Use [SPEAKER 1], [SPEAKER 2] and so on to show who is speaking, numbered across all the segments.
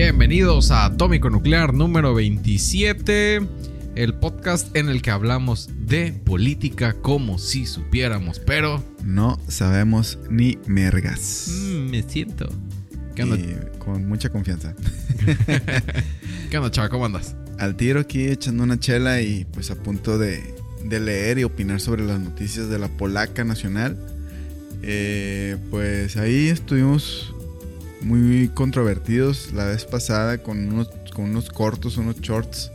[SPEAKER 1] Bienvenidos a Atómico Nuclear número 27, el podcast en el que hablamos de política como si supiéramos, pero
[SPEAKER 2] No sabemos ni mergas.
[SPEAKER 1] mm, me siento. ¿Qué onda,
[SPEAKER 2] Y con mucha confianza.
[SPEAKER 1] ¿Qué onda, chava? ¿Cómo andas?
[SPEAKER 2] Al tiro aquí echando una chela y pues a punto de, de leer y opinar sobre las noticias de la polaca nacional. Eh, pues ahí estuvimos muy controvertidos la vez pasada con unos, con unos cortos, unos shorts.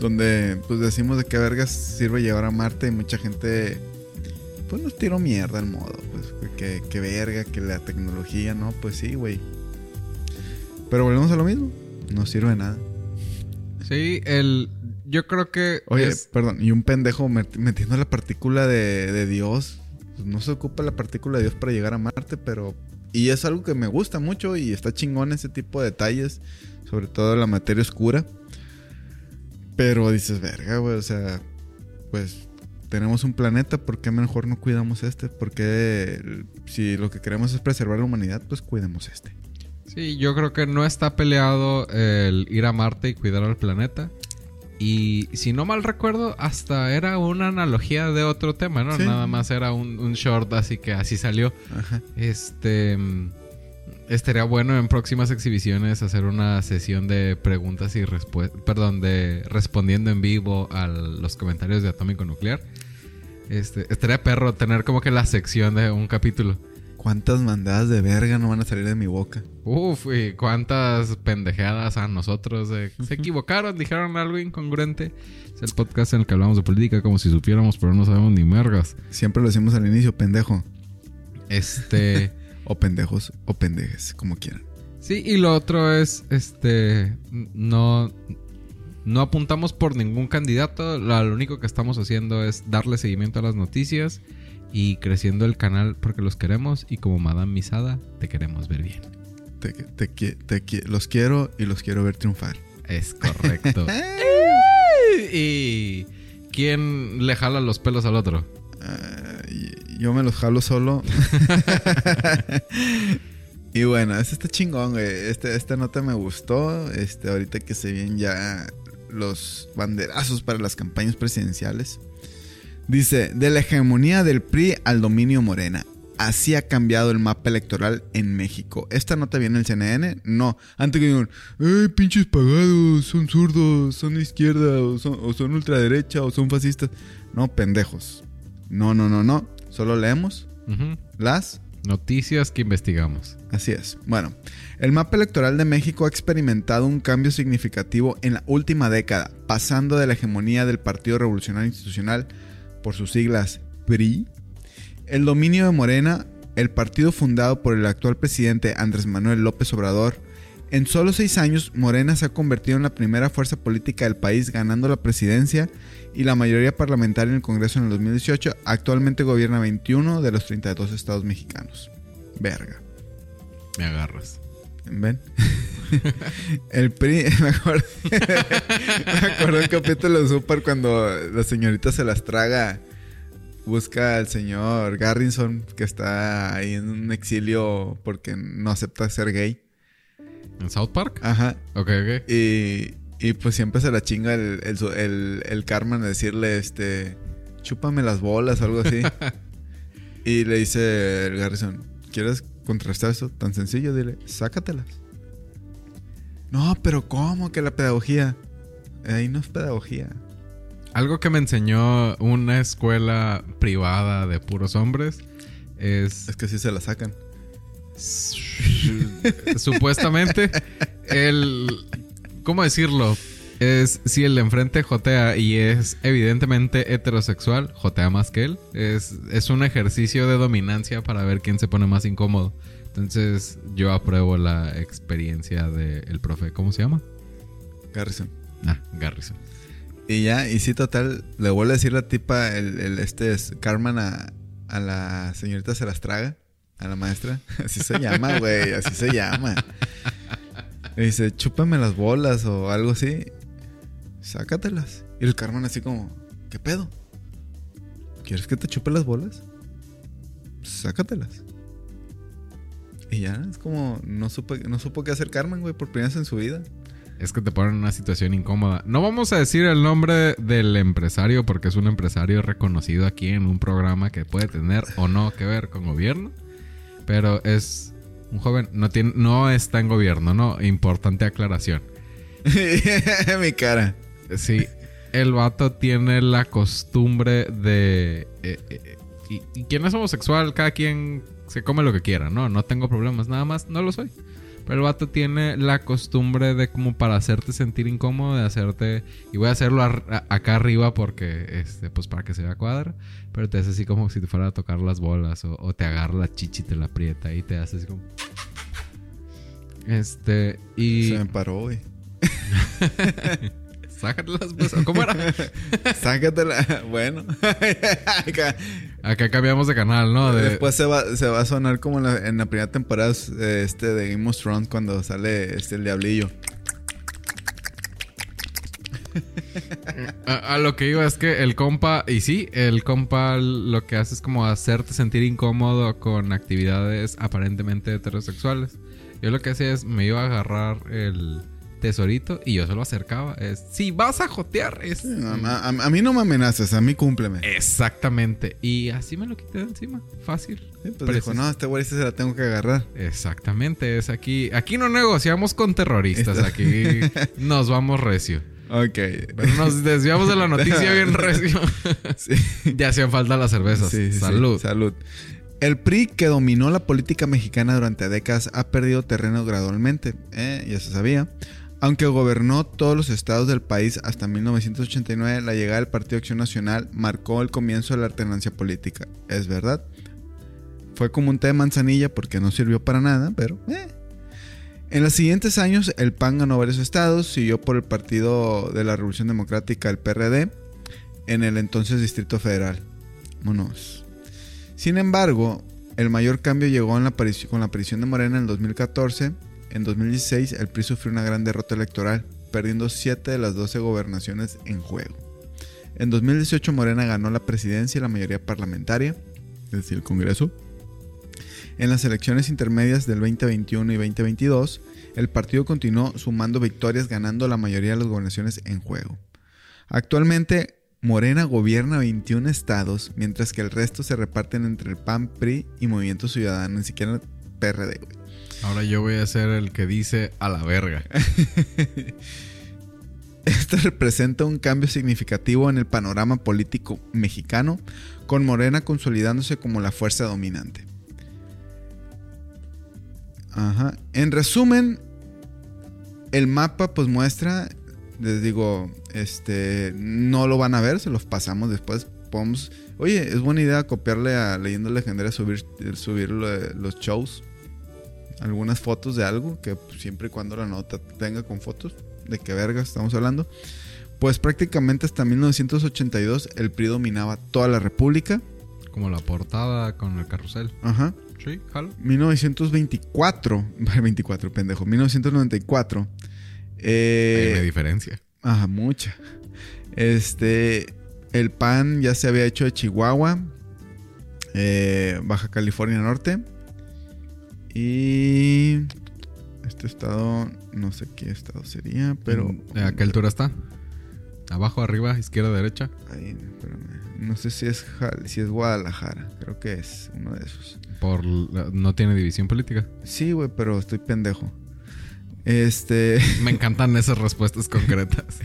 [SPEAKER 2] Donde pues decimos de qué vergas sirve llegar a Marte y mucha gente pues nos tiró mierda al modo. Pues que, que verga, que la tecnología, no, pues sí, güey. Pero volvemos a lo mismo. No sirve de nada.
[SPEAKER 1] Sí, el. Yo creo que.
[SPEAKER 2] Oye,
[SPEAKER 1] es-
[SPEAKER 2] perdón, y un pendejo met- metiendo la partícula de, de Dios. Pues no se ocupa la partícula de Dios para llegar a Marte, pero. Y es algo que me gusta mucho y está chingón ese tipo de detalles. Sobre todo la materia oscura. Pero dices, verga, güey, o sea. Pues tenemos un planeta, ¿por qué mejor no cuidamos este? Porque si lo que queremos es preservar la humanidad, pues cuidemos este.
[SPEAKER 1] Sí, yo creo que no está peleado el ir a Marte y cuidar al planeta. Y si no mal recuerdo, hasta era una analogía de otro tema, ¿no?
[SPEAKER 2] Sí.
[SPEAKER 1] Nada más era un, un short, así que así salió.
[SPEAKER 2] Ajá.
[SPEAKER 1] Este. mm, Estaría bueno en próximas exhibiciones hacer una sesión de preguntas y respuestas. Perdón, de respondiendo en vivo a los comentarios de Atómico Nuclear. Este, estaría perro tener como que la sección de un capítulo.
[SPEAKER 2] ¿Cuántas mandadas de verga no van a salir de mi boca?
[SPEAKER 1] Uf, y cuántas pendejadas a nosotros. eh. Se equivocaron, dijeron algo incongruente. Es el podcast en el que hablamos de política como si supiéramos, pero no sabemos ni mergas.
[SPEAKER 2] Siempre lo decimos al inicio, pendejo.
[SPEAKER 1] Este.
[SPEAKER 2] O pendejos o pendejes, como quieran.
[SPEAKER 1] sí, y lo otro es, este. No. No apuntamos por ningún candidato. Lo, lo único que estamos haciendo es darle seguimiento a las noticias y creciendo el canal porque los queremos. Y como Madame Misada, te queremos ver bien.
[SPEAKER 2] Te, te te los quiero y los quiero ver triunfar.
[SPEAKER 1] Es correcto. ¿Y quién le jala los pelos al otro?
[SPEAKER 2] Yo me los jalo solo. y bueno, este está chingón, güey. Este, esta nota me gustó. Este, ahorita que se vienen ya los banderazos para las campañas presidenciales. Dice, de la hegemonía del PRI al dominio morena. Así ha cambiado el mapa electoral en México. ¿Esta nota viene en el CNN? No. Antes que digan, ¡ay, pinches pagados! Son zurdos, son de izquierda, o son, o son ultraderecha, o son fascistas. No, pendejos. No, no, no, no. Solo leemos las
[SPEAKER 1] Noticias que investigamos.
[SPEAKER 2] Así es. Bueno, el mapa electoral de México ha experimentado un cambio significativo en la última década, pasando de la hegemonía del Partido Revolucionario Institucional, por sus siglas PRI, el dominio de Morena, el partido fundado por el actual presidente Andrés Manuel López Obrador. En solo seis años, Morena se ha convertido en la primera fuerza política del país, ganando la presidencia y la mayoría parlamentaria en el Congreso en el 2018. Actualmente gobierna 21 de los 32 estados mexicanos. Verga.
[SPEAKER 1] Me agarras.
[SPEAKER 2] ¿Ven? El PRI, me acuerdo, me acuerdo un capítulo de Super cuando la señorita se las traga, busca al señor Garrison que está ahí en un exilio porque no acepta ser gay.
[SPEAKER 1] ¿En South Park?
[SPEAKER 2] Ajá.
[SPEAKER 1] Ok, ok.
[SPEAKER 2] Y, y pues siempre se la chinga el, el, el, el Carmen a decirle, este, chúpame las bolas o algo así. y le dice el Garrison, ¿quieres contrastar eso tan sencillo? Dile, sácatelas. No, pero ¿cómo que la pedagogía? Ahí no es pedagogía.
[SPEAKER 1] Algo que me enseñó una escuela privada de puros hombres es
[SPEAKER 2] Es que sí se la sacan.
[SPEAKER 1] supuestamente el ¿cómo decirlo? Es si el de enfrente jotea y es evidentemente heterosexual, jotea más que él. Es, es un ejercicio de dominancia para ver quién se pone más incómodo. Entonces, yo apruebo la experiencia del profe. ¿Cómo se llama?
[SPEAKER 2] Garrison.
[SPEAKER 1] Ah, Garrison.
[SPEAKER 2] Y ya, y sí, total, le vuelve a decir la tipa, el, el- este es Carmen a, a la señorita se las traga, a la maestra. Así se llama, güey, así se llama. Le dice, chúpame las bolas o algo así. Sácatelas. Y el Carmen así como, ¿qué pedo? ¿Quieres que te chupe las bolas? Sácatelas. Y ya, es como, no supo, no supo qué hacer Carmen, güey, por primera vez en su vida.
[SPEAKER 1] Es que te ponen en una situación incómoda. No vamos a decir el nombre del empresario porque es un empresario reconocido aquí en un programa que puede tener o no que ver con gobierno. Pero es un joven, no, tiene, no está en gobierno, ¿no? Importante aclaración.
[SPEAKER 2] Mi cara.
[SPEAKER 1] Sí, el vato tiene la costumbre de... eh, eh, y, y quien es homosexual, cada quien se come lo que quiera, ¿no? No tengo problemas, nada más, no lo soy. Pero el vato tiene la costumbre de como para hacerte sentir incómodo, de hacerte... Y voy a hacerlo a- acá arriba porque, este, pues para que se vea cuadra. Pero te hace así como si te fuera a tocar las bolas o, o te agarra la chichi y te la aprieta y te hace así como... Este, y...
[SPEAKER 2] Se me paró, güey.
[SPEAKER 1] Sácatelas, pues. ¿o ¿Cómo era?
[SPEAKER 2] Sácatela. Bueno. Acá.
[SPEAKER 1] Acá cambiamos de canal, ¿no? De,
[SPEAKER 2] Después se va, se va a sonar como en la, en la primera temporada este, de Game of Thrones cuando sale este, el diablillo.
[SPEAKER 1] a, a lo que iba es que el compa, y sí, el compa lo que hace es como hacerte sentir incómodo con actividades aparentemente heterosexuales. Yo lo que hacía es me iba a agarrar el tesorito y yo se lo acercaba. Es, si vas a jotear, es.
[SPEAKER 2] A, a- a mí no me amenaces, a mí cúmpleme.
[SPEAKER 1] Exactamente. Y así me lo quité de encima. Fácil.
[SPEAKER 2] Sí, pues dijo, no, este güey se la tengo que agarrar.
[SPEAKER 1] Exactamente. Es aquí. Aquí no negociamos con terroristas. Aquí nos vamos recio.
[SPEAKER 2] Ok.
[SPEAKER 1] Pero nos desviamos de la noticia bien recio.
[SPEAKER 2] Sí.
[SPEAKER 1] ya hacían falta las cervezas.
[SPEAKER 2] Sí, sí, sí.
[SPEAKER 1] Salud.
[SPEAKER 2] Salud. El PRI, que dominó la política mexicana durante décadas, ha perdido terreno gradualmente. Eh, ya se sabía. Aunque gobernó todos los estados del país hasta 1989, la llegada del Partido Acción Nacional marcó el comienzo de la alternancia política. Es verdad. Fue como un té de manzanilla porque no sirvió para nada, pero... eh. En los siguientes años, el PAN ganó varios estados, siguió por el Partido de la Revolución Democrática, el PRD, en el entonces Distrito Federal. Vámonos. Sin embargo, el mayor cambio llegó con la aparición de Morena en 2014. En 2016, el PRI sufrió una gran derrota electoral, perdiendo 7 de las 12 gobernaciones en juego. En 2018, Morena ganó la presidencia y la mayoría parlamentaria, es decir, el Congreso. En las elecciones intermedias del 2021 y 2022, el partido continuó sumando victorias, ganando la mayoría de las gobernaciones en juego. Actualmente, Morena gobierna 21 estados, mientras que el resto se reparten entre el PAN, PRI y Movimiento Ciudadano, ni siquiera el PRD.
[SPEAKER 1] Ahora yo voy a ser el que dice a la verga.
[SPEAKER 2] Esto representa un cambio significativo en el panorama político mexicano, con Morena consolidándose como la fuerza dominante. Ajá. En resumen, el mapa pues muestra, les digo, este, no lo van a ver, se los pasamos después. Podemos, oye, es buena idea copiarle a Leyendas Legendarias subir, subir los shows, algunas fotos de algo, que pues, siempre y cuando la nota tenga con fotos, de qué verga estamos hablando. Pues prácticamente hasta 1982 el PRI dominaba toda la república.
[SPEAKER 1] Como la portada con el carrusel.
[SPEAKER 2] Ajá.
[SPEAKER 1] Sí, jalo.
[SPEAKER 2] 1924, 24, pendejo, 1994.
[SPEAKER 1] Hay una
[SPEAKER 2] Eh,
[SPEAKER 1] diferencia.
[SPEAKER 2] ajá, mucha. Este, el PAN ya se había hecho de Chihuahua, eh, Baja California Norte. Y este estado, no sé qué estado sería, pero...
[SPEAKER 1] ¿A qué altura está? Abajo, arriba, izquierda, derecha.
[SPEAKER 2] Espérame. No sé si es, si es Guadalajara, creo que es uno de esos.
[SPEAKER 1] Por la- no tiene división política.
[SPEAKER 2] Sí, güey, pero estoy pendejo. Este,
[SPEAKER 1] Me encantan esas respuestas concretas.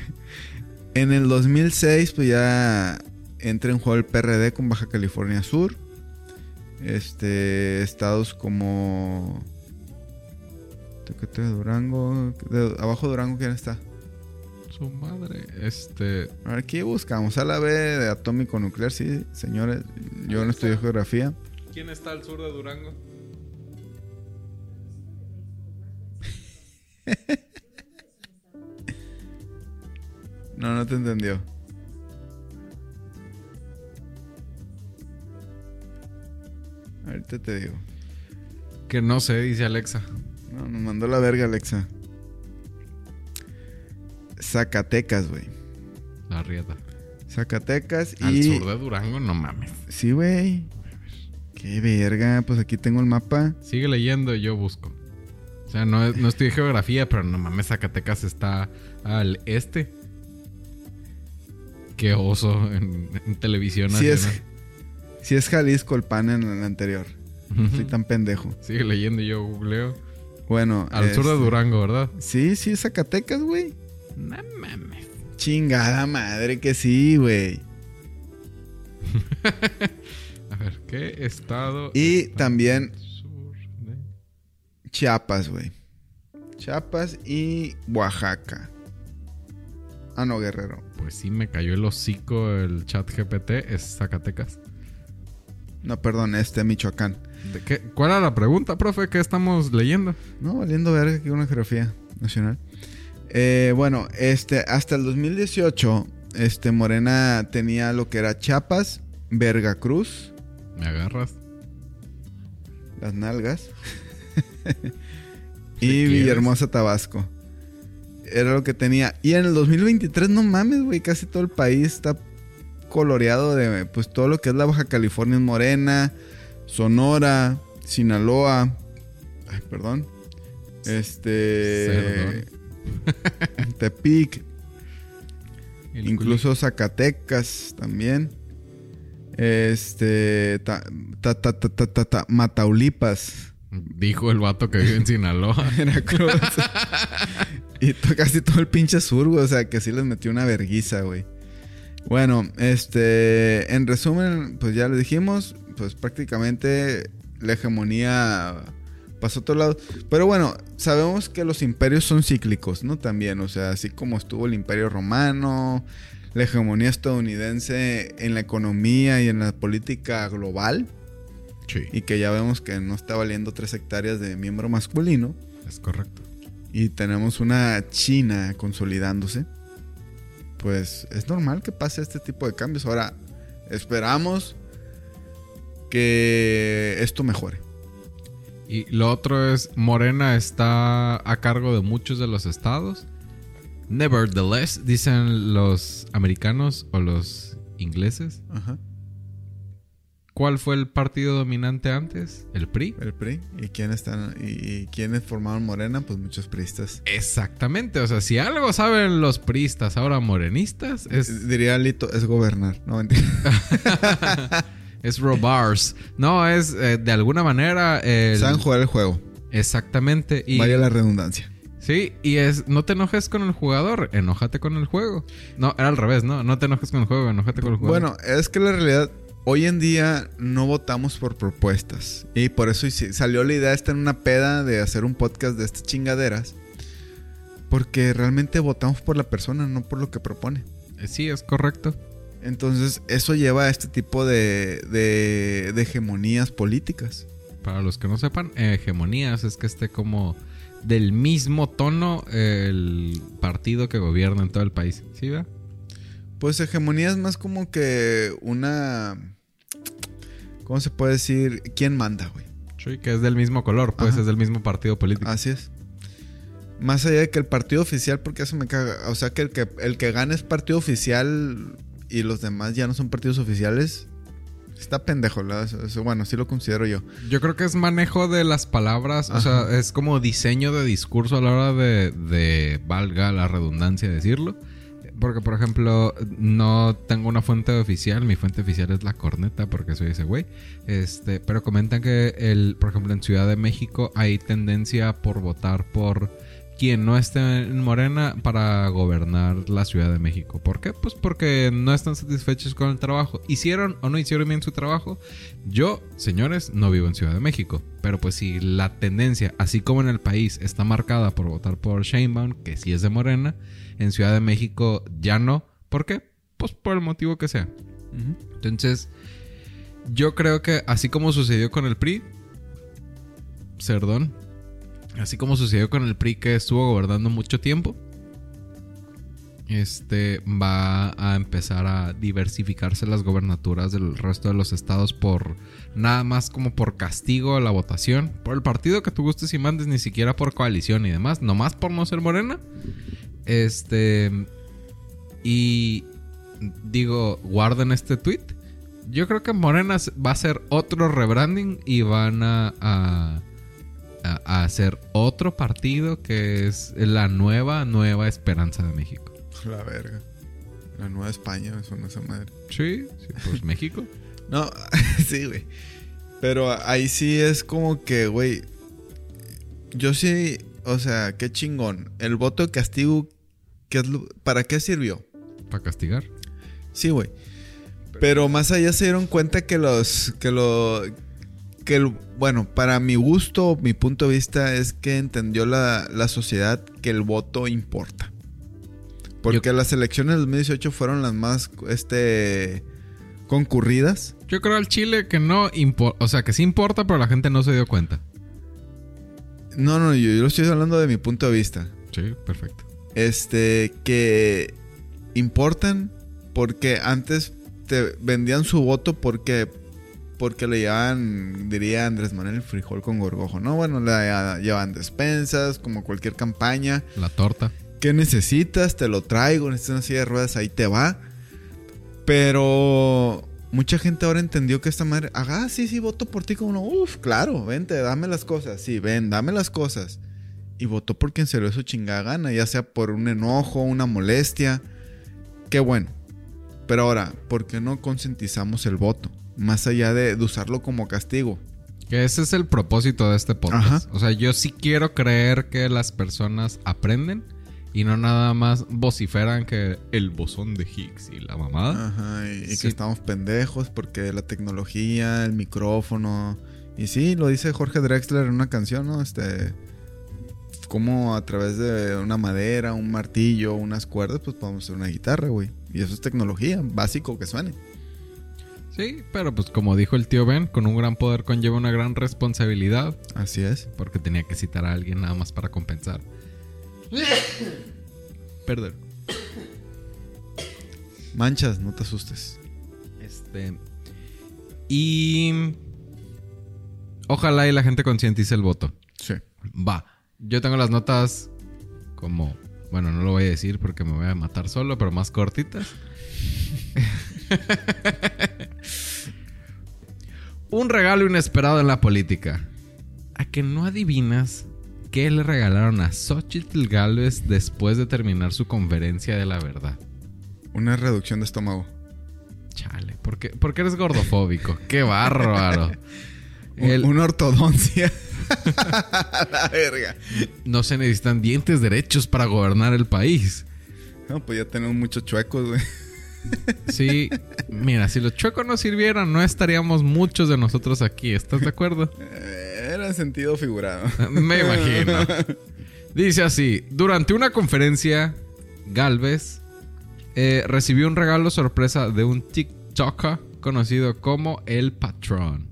[SPEAKER 2] en el 2006, pues ya entra en juego el PRD con Baja California Sur. Este, estados como Durango, de- abajo Durango, ¿quién está?
[SPEAKER 1] Su madre. Este.
[SPEAKER 2] A ver, Aquí buscamos a la B de atómico nuclear, sí, señores. Yo no estudio geografía.
[SPEAKER 1] ¿Quién está al sur de Durango?
[SPEAKER 2] No, no te entendió. Ahorita te digo.
[SPEAKER 1] Que no sé, dice Alexa.
[SPEAKER 2] No, nos mandó la verga, Alexa. Zacatecas, güey.
[SPEAKER 1] La rieta.
[SPEAKER 2] Zacatecas
[SPEAKER 1] Al
[SPEAKER 2] y.
[SPEAKER 1] sur de Durango, no mames.
[SPEAKER 2] Sí, güey. Qué verga, pues aquí tengo el mapa.
[SPEAKER 1] Sigue leyendo y yo busco. O sea, no, no estoy de geografía, pero no mames, Zacatecas está al este. Qué oso en, en televisión.
[SPEAKER 2] Sí es,
[SPEAKER 1] nacional.
[SPEAKER 2] sí es Jalisco el pan en el anterior. Soy tan pendejo.
[SPEAKER 1] Sigue leyendo y yo googleo.
[SPEAKER 2] Bueno.
[SPEAKER 1] Al sur de
[SPEAKER 2] este,
[SPEAKER 1] Durango, ¿verdad?
[SPEAKER 2] Sí, sí Zacatecas, güey.
[SPEAKER 1] No mames.
[SPEAKER 2] Chingada madre que sí, güey.
[SPEAKER 1] A ver, ¿qué estado?
[SPEAKER 2] Y también-
[SPEAKER 1] sur de-
[SPEAKER 2] Chiapas, güey. Chiapas y Oaxaca. Ah, no, Guerrero.
[SPEAKER 1] Pues sí, me cayó el hocico el chat GPT. Es Zacatecas.
[SPEAKER 2] No, perdón, este Michoacán.
[SPEAKER 1] ¿Cuál era la pregunta, profe? ¿Qué estamos leyendo?
[SPEAKER 2] No, valiendo verga que una geografía nacional. Eh, bueno, este, hasta el 2018, este, Morena tenía lo que era Chiapas, Veracruz,
[SPEAKER 1] ¿Me agarras?
[SPEAKER 2] las nalgas, y. Villahermosa, Tabasco. Era lo que tenía. Y en el 2023, no mames, güey, casi todo el país está coloreado de, pues, todo lo que es la Baja California es morena, Sonora, Sinaloa, ay, perdón, este, Tepic,
[SPEAKER 1] El
[SPEAKER 2] incluso Zacatecas también, este, ta- ta- ta- ta- ta- ta- ta- Mataulipas.
[SPEAKER 1] Dijo el vato que vive en Sinaloa.
[SPEAKER 2] Veracruz. y casi todo el pinche sur, güey. O sea, que sí les metió una verguiza, güey. Bueno, este. En resumen, pues ya les dijimos. Pues prácticamente la hegemonía pasó a otro lado. Pero bueno, sabemos que los imperios son cíclicos, ¿no? También, o sea, así como estuvo el imperio romano, la hegemonía estadounidense en la economía y en la política global.
[SPEAKER 1] Sí,
[SPEAKER 2] Y que ya vemos que no está valiendo tres hectáreas de miembro masculino.
[SPEAKER 1] es correcto.
[SPEAKER 2] Y tenemos una China consolidándose. Pues es normal que pase este tipo de cambios. Ahora, esperamos que esto mejore.
[SPEAKER 1] Y lo otro es, Morena está a cargo de muchos de los estados. Nevertheless, dicen los americanos o los ingleses.
[SPEAKER 2] Ajá.
[SPEAKER 1] ¿Cuál fue el partido dominante antes? ¿El PRI?
[SPEAKER 2] El PRI. ¿Y quiénes están? ¿Y, y quiénes formaron Morena? Pues muchos priistas.
[SPEAKER 1] Exactamente, o sea, si algo saben los priistas, ahora morenistas, es,
[SPEAKER 2] Diría Lito, es gobernar. No, mentira.
[SPEAKER 1] es robars. No, es eh, de alguna manera el-
[SPEAKER 2] Saben jugar el juego.
[SPEAKER 1] Exactamente. Y,
[SPEAKER 2] Vaya la redundancia.
[SPEAKER 1] Sí, y es, no te enojes con el jugador, enójate con el juego. No, era al revés, ¿no? No te enojes con el juego, enójate con el jugador.
[SPEAKER 2] Bueno, es que la realidad, hoy en día no votamos por propuestas. Y por eso salió la idea esta en una peda de hacer un podcast de estas chingaderas. Porque realmente votamos por la persona, no por lo que propone.
[SPEAKER 1] Eh, sí, es correcto.
[SPEAKER 2] Entonces, eso lleva a este tipo de, de, de hegemonías políticas.
[SPEAKER 1] Para los que no sepan, eh, hegemonías es que esté como del mismo tono el partido que gobierna en todo el país. ¿Sí, va?
[SPEAKER 2] Pues hegemonía es más como que una... ¿Cómo se puede decir? ¿Quién manda, güey?
[SPEAKER 1] Sí, que es del mismo color, pues
[SPEAKER 2] Ajá.
[SPEAKER 1] es del mismo partido político.
[SPEAKER 2] Así es. Más allá de que el partido oficial, porque eso me caga. O sea, que el que, el que gane es partido oficial y los demás ya no son partidos oficiales. Está pendejo. Eso- eso, bueno, sí lo considero yo.
[SPEAKER 1] Yo creo que es manejo de las palabras, o sea, es como diseño de discurso a la hora de, de, valga la redundancia decirlo. Porque, por ejemplo, no tengo una fuente oficial, mi fuente oficial es la corneta, porque soy ese güey. Este, pero comentan que, el, por ejemplo, en Ciudad de México hay tendencia por votar por quien no esté en Morena para gobernar la Ciudad de México. ¿Por qué? Pues porque no están satisfechos con el trabajo. ¿Hicieron o no hicieron bien su trabajo? Yo, señores, no vivo en Ciudad de México. Pero pues si la tendencia, así como en el país, está marcada por votar por Sheinbaum, que sí es de Morena, en Ciudad de México ya no. ¿Por qué? Pues por el motivo que sea. Entonces, yo creo que así como sucedió con el PRI, Cerdón, así como sucedió con el PRI que estuvo gobernando mucho tiempo, este va a empezar a diversificarse las gobernaturas del resto de los estados por nada más como por castigo a la votación, por el partido que tú gustes y mandes, ni siquiera por coalición y demás, nomás por no ser morena. Este y digo, guarden este tweet Yo creo que Morena va a ser otro rebranding y van a, a, a- a hacer otro partido que es la nueva, nueva esperanza de México.
[SPEAKER 2] La verga. La Nueva España, me suena esa madre.
[SPEAKER 1] Sí, sí, pues México.
[SPEAKER 2] No, sí, güey. Pero ahí sí es como que, güey. Yo sí, o sea, qué chingón. El voto de castigo, ¿qué es lo- ¿para qué sirvió?
[SPEAKER 1] Para castigar.
[SPEAKER 2] Sí, güey. Pero más allá se dieron cuenta que los. que lo. Que el- bueno, para mi gusto, mi punto de vista es que entendió la, la sociedad que el voto importa. Porque las elecciones del 2018 fueron las más este concurridas.
[SPEAKER 1] Yo creo al Chile que no importa, o sea, que sí importa, pero la gente no se dio cuenta.
[SPEAKER 2] No, no, yo, yo lo estoy hablando de mi punto de vista.
[SPEAKER 1] Sí, perfecto.
[SPEAKER 2] Este, que importan porque antes te vendían su voto porque porque le llevaban, diría Andrés Manuel, frijol con gorgojo, ¿no? Bueno, le llevaban despensas, como cualquier campaña.
[SPEAKER 1] La torta.
[SPEAKER 2] ¿Qué necesitas? Te lo traigo, necesitas una silla de ruedas, ahí te va. Pero mucha gente ahora entendió que esta madre, ah, sí, sí, voto por ti como no, uf, claro, vente, dame las cosas, sí, ven, dame las cosas. Y votó por quien se dio su chingada gana, ya sea por un enojo, una molestia. Qué bueno. Pero ahora, ¿por qué no concientizamos el voto? Más allá de, de usarlo como castigo.
[SPEAKER 1] Que ese es el propósito de este podcast.
[SPEAKER 2] Ajá.
[SPEAKER 1] O sea, yo sí quiero creer que las personas aprenden y no nada más vociferan que el bosón de Higgs y la mamada.
[SPEAKER 2] Ajá, y, y que estamos pendejos porque la tecnología, el micrófono. Y sí, lo dice Jorge Drexler en una canción, ¿no? Este. Como a través de una madera, un martillo, unas cuerdas, pues podemos hacer una guitarra, güey. Y eso es tecnología, básico que suene.
[SPEAKER 1] Sí, pero pues como dijo el tío Ben, con un gran poder conlleva una gran responsabilidad.
[SPEAKER 2] Así es.
[SPEAKER 1] Porque tenía que citar a alguien nada más para compensar. Perdón.
[SPEAKER 2] Manchas, no te asustes.
[SPEAKER 1] Este. Y. Ojalá y la gente concientice el voto.
[SPEAKER 2] Sí.
[SPEAKER 1] Va. Yo tengo las notas como. Bueno, no lo voy a decir porque me voy a matar solo, pero más cortitas. Un regalo inesperado en la política. ¿A que no adivinas qué le regalaron a Xochitl Galvez después de terminar su conferencia de la verdad?
[SPEAKER 2] Una reducción de estómago.
[SPEAKER 1] Chale, ¿por qué, por qué eres gordofóbico? ¡Qué bárbaro! El-
[SPEAKER 2] Una ortodoncia. la verga.
[SPEAKER 1] no se necesitan dientes derechos para gobernar el país.
[SPEAKER 2] No, pues ya tenemos muchos chuecos, güey.
[SPEAKER 1] Sí, mira, si los chuecos no sirvieran, no estaríamos muchos de nosotros aquí. ¿Estás de acuerdo?
[SPEAKER 2] Eh, Era en sentido figurado.
[SPEAKER 1] Me imagino. Dice así: Durante una conferencia, Galvez eh, recibió un regalo sorpresa de un TikToker conocido como El Patrón.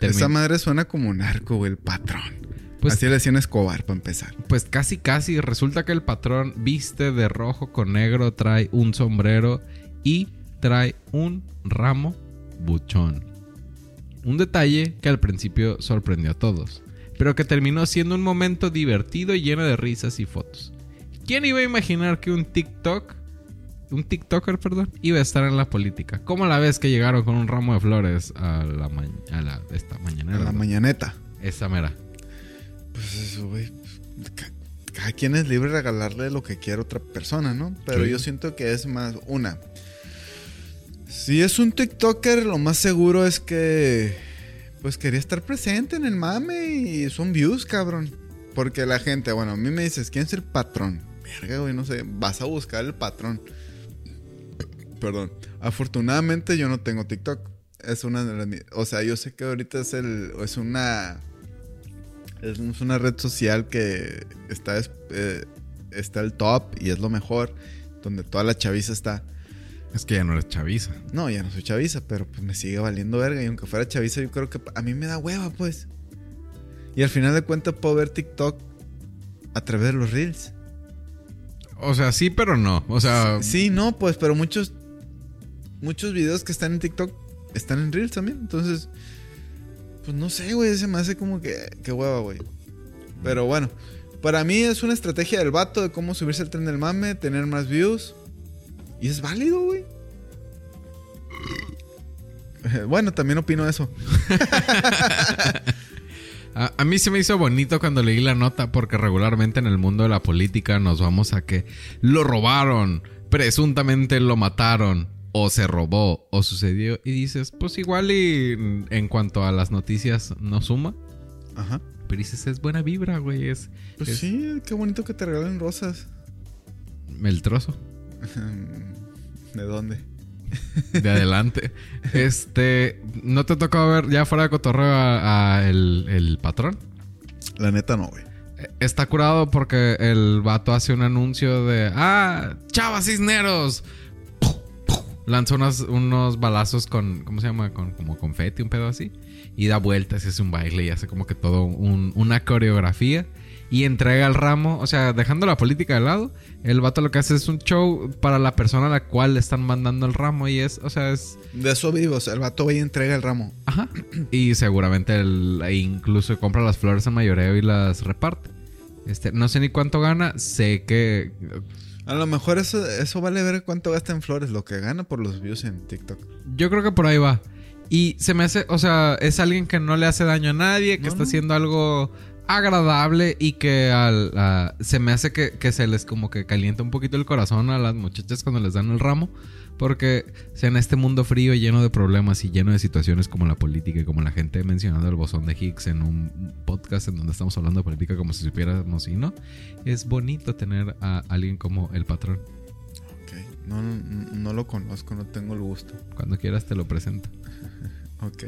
[SPEAKER 2] Esa madre suena como narco, güey, el patrón.
[SPEAKER 1] Pues-
[SPEAKER 2] Así le decían Escobar para empezar.
[SPEAKER 1] Pues casi casi resulta que el patrón viste de rojo con negro, trae un sombrero y trae un ramo buchón. Un detalle que al principio sorprendió a todos, pero que terminó siendo un momento divertido y lleno de risas y fotos. ¿Quién iba a imaginar que un TikTok, un TikToker, perdón, iba a estar en la política? ¿Cómo la vez que llegaron con un ramo de flores a la, ma- a la esta?
[SPEAKER 2] A la mañaneta.
[SPEAKER 1] Esa mera.
[SPEAKER 2] Pues eso, güey. Ca- Cada quien es libre de regalarle lo que quiera a otra persona, ¿no? Pero
[SPEAKER 1] Sí.
[SPEAKER 2] yo siento que es más una. Si es un TikToker, lo más seguro es que. Pues quería estar presente en el mame y son views, cabrón. Porque la gente, bueno, a mí me dices, ¿quién es el patrón? Verga, güey, no sé. Vas a buscar el patrón. Perdón. Afortunadamente yo no tengo TikTok. Es una de las. O sea, yo sé que ahorita es el. Es una. Es una red social que está, es- eh, está el top y es lo mejor. Donde toda la chaviza está.
[SPEAKER 1] Es que ya no eres chaviza.
[SPEAKER 2] No, ya no soy chaviza, pero pues me sigue valiendo verga. Y aunque fuera chaviza, yo creo que a mí me da hueva, pues. Y al final de cuentas puedo ver TikTok a través de los reels.
[SPEAKER 1] O sea, sí, pero no. O sea,
[SPEAKER 2] Sí, no, pues, pero muchos. Muchos videos que están en TikTok están en reels también. Entonces. Pues no sé, güey. Se me hace como que. Que hueva, güey. Pero bueno. Para mí es una estrategia del vato de cómo subirse al tren del mame, tener más views. Y es válido, güey. Bueno, también opino eso.
[SPEAKER 1] A mí se me hizo bonito cuando leí la nota porque regularmente en el mundo de la política nos vamos a que lo robaron, presuntamente lo mataron, o se robó, o sucedió. Y dices, pues igual y en cuanto a las noticias no suma.
[SPEAKER 2] Ajá.
[SPEAKER 1] Pero dices, es buena vibra, güey. Es,
[SPEAKER 2] Pues
[SPEAKER 1] es
[SPEAKER 2] sí, qué bonito que te regalen rosas.
[SPEAKER 1] el trozo
[SPEAKER 2] ¿De dónde?
[SPEAKER 1] de adelante. este, ¿no te tocó ver ya fuera de cotorreo a, a el, el patrón?
[SPEAKER 2] La neta no, güey.
[SPEAKER 1] Está curado porque el vato hace un anuncio de Ah, chavas cisneros. Lanza unos, unos balazos con. ¿Cómo se llama? Con como confeti, un pedo así. Y da vueltas y hace un baile y hace como que todo un- una coreografía. Y entrega el ramo. O sea, dejando la política de lado. El vato lo que hace es un show para la persona a la cual le están mandando el ramo. Y es, o sea, es.
[SPEAKER 2] De eso vivo, o sea, el vato va y entrega el ramo.
[SPEAKER 1] Ajá. Y seguramente él incluso compra las flores en mayoreo y las reparte. Este, no sé ni cuánto gana, sé que
[SPEAKER 2] A lo mejor eso, eso vale ver cuánto gasta en flores, lo que gana por los views en TikTok.
[SPEAKER 1] yo creo que por ahí va. Y se me hace, o sea, es alguien que no le hace daño a nadie, que
[SPEAKER 2] No,
[SPEAKER 1] está
[SPEAKER 2] no.
[SPEAKER 1] haciendo algo agradable y que al, a- se me hace que, que se les como que calienta un poquito el corazón a las muchachas cuando les dan el ramo. Porque o sea, en este mundo frío lleno de problemas y lleno de situaciones como la política y como la gente mencionando el bosón de Higgs en un podcast en donde estamos hablando de política como si supiéramos y no, es bonito tener a alguien como el patrón.
[SPEAKER 2] Ok. No, no, no lo conozco, no tengo el gusto.
[SPEAKER 1] Cuando quieras te lo presento.
[SPEAKER 2] Ok.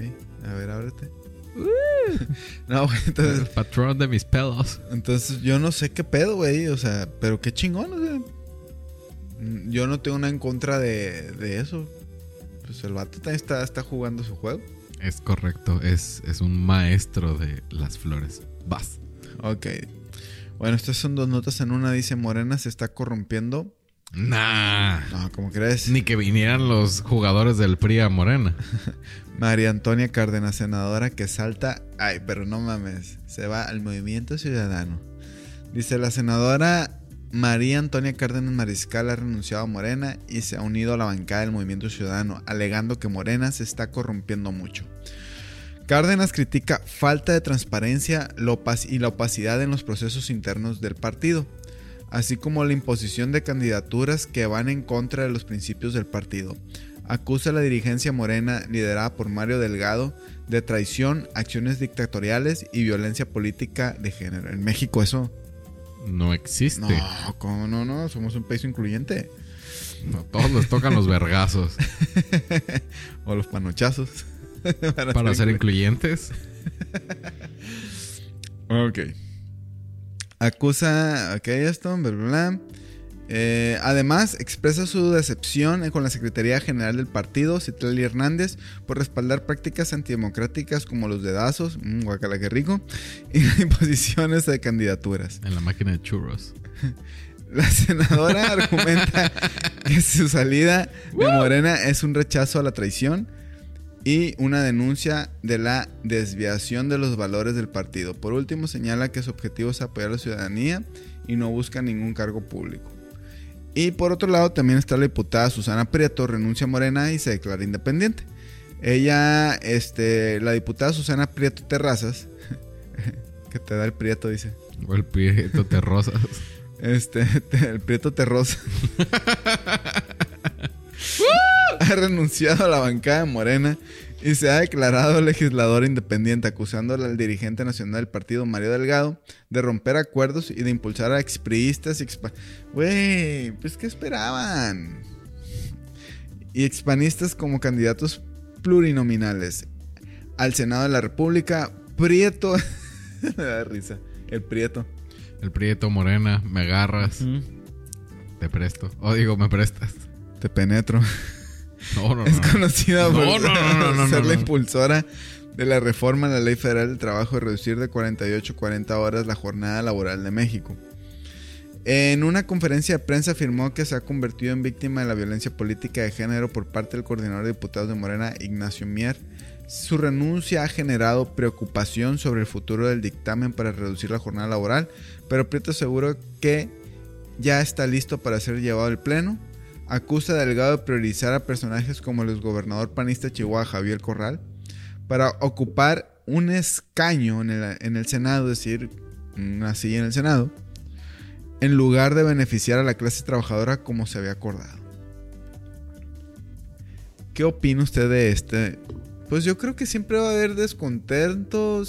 [SPEAKER 2] A ver, ábrete. no, güey, entonces,
[SPEAKER 1] El patrón de mis pelos.
[SPEAKER 2] entonces yo no sé qué pedo, güey. O sea, pero qué chingón, o sea. Yo no tengo nada en contra de, de eso. Pues el vato también está, está jugando su juego.
[SPEAKER 1] Es correcto, es, es un maestro de las flores. Vas.
[SPEAKER 2] Ok. Bueno, estas son dos notas en una. Dice Morena se está corrompiendo.
[SPEAKER 1] Nah.
[SPEAKER 2] No, ¿cómo crees?
[SPEAKER 1] Ni que vinieran los jugadores del PRI a Morena.
[SPEAKER 2] María Antonia Cárdenas, senadora que salta. Ay, pero no mames. Se va al movimiento ciudadano. Dice la senadora María Antonia Cárdenas Mariscal ha renunciado a Morena y se ha unido a la bancada del movimiento ciudadano, alegando que Morena se está corrompiendo mucho. Cárdenas critica falta de transparencia y la opacidad en los procesos internos del partido, así como la imposición de candidaturas que van en contra de los principios del partido. Acusa a la dirigencia morena liderada por Mario Delgado de traición, acciones dictatoriales y violencia política de género. En México eso...
[SPEAKER 1] No existe.
[SPEAKER 2] No, ¿cómo no? No, somos un país incluyente.
[SPEAKER 1] No, todos les tocan los vergazos.
[SPEAKER 2] o los panochazos.
[SPEAKER 1] Para ser incluyentes.
[SPEAKER 2] Ok. Acusa. Ok, esto, bla, bla, bla. Eh, además, expresa su decepción con la Secretaría General del partido, Citlali Hernández, por respaldar prácticas antidemocráticas como los dedazos, mmm, guacala que rico, y imposiciones de candidaturas.
[SPEAKER 1] En la máquina de churros.
[SPEAKER 2] La senadora argumenta que su salida de Morena es un rechazo a la traición y una denuncia de la desviación de los valores del partido. Por último, señala que su objetivo es apoyar a la ciudadanía y no busca ningún cargo público. Y por otro lado, también está la diputada Susana Prieto, renuncia a Morena y se declara independiente. Ella, este, la diputada Susana Prieto Terrazas, que te da el Prieto, dice.
[SPEAKER 1] O el prieto te rosas.
[SPEAKER 2] Este, te- el Prieto Terrosa. ha renunciado a la bancada de Morena y se ha declarado legislador independiente, acusándole al dirigente nacional del partido, Mario Delgado, de romper acuerdos y de impulsar a expriistas y expa... Güey, pues ¿qué esperaban? Y expanistas como candidatos plurinominales al Senado de la República. Prieto... Me da risa. El Prieto.
[SPEAKER 1] El prieto morena, me agarras, te presto. O digo, me prestas.
[SPEAKER 2] Te penetro.
[SPEAKER 1] No, no,
[SPEAKER 2] Es
[SPEAKER 1] no.
[SPEAKER 2] conocida
[SPEAKER 1] No,
[SPEAKER 2] por ser la impulsora de la reforma a la Ley Federal del Trabajo y reducir de 48 a 40 horas la jornada laboral de México. En una conferencia de prensa afirmó que se ha convertido en víctima de la violencia política de género por parte del coordinador de diputados de Morena, Ignacio Mier. Su renuncia ha generado preocupación sobre el futuro del dictamen para reducir la jornada laboral, pero Prieto aseguró que ya está listo para ser llevado al Pleno. Acusa Delgado de priorizar a personajes como el gobernador panista Chihuahua Javier Corral para ocupar un escaño en el, en el Senado, es decir, una silla en el Senado, en lugar de beneficiar a la clase trabajadora como se había acordado. ¿Qué opina usted de este? Pues yo creo que siempre va a haber descontento,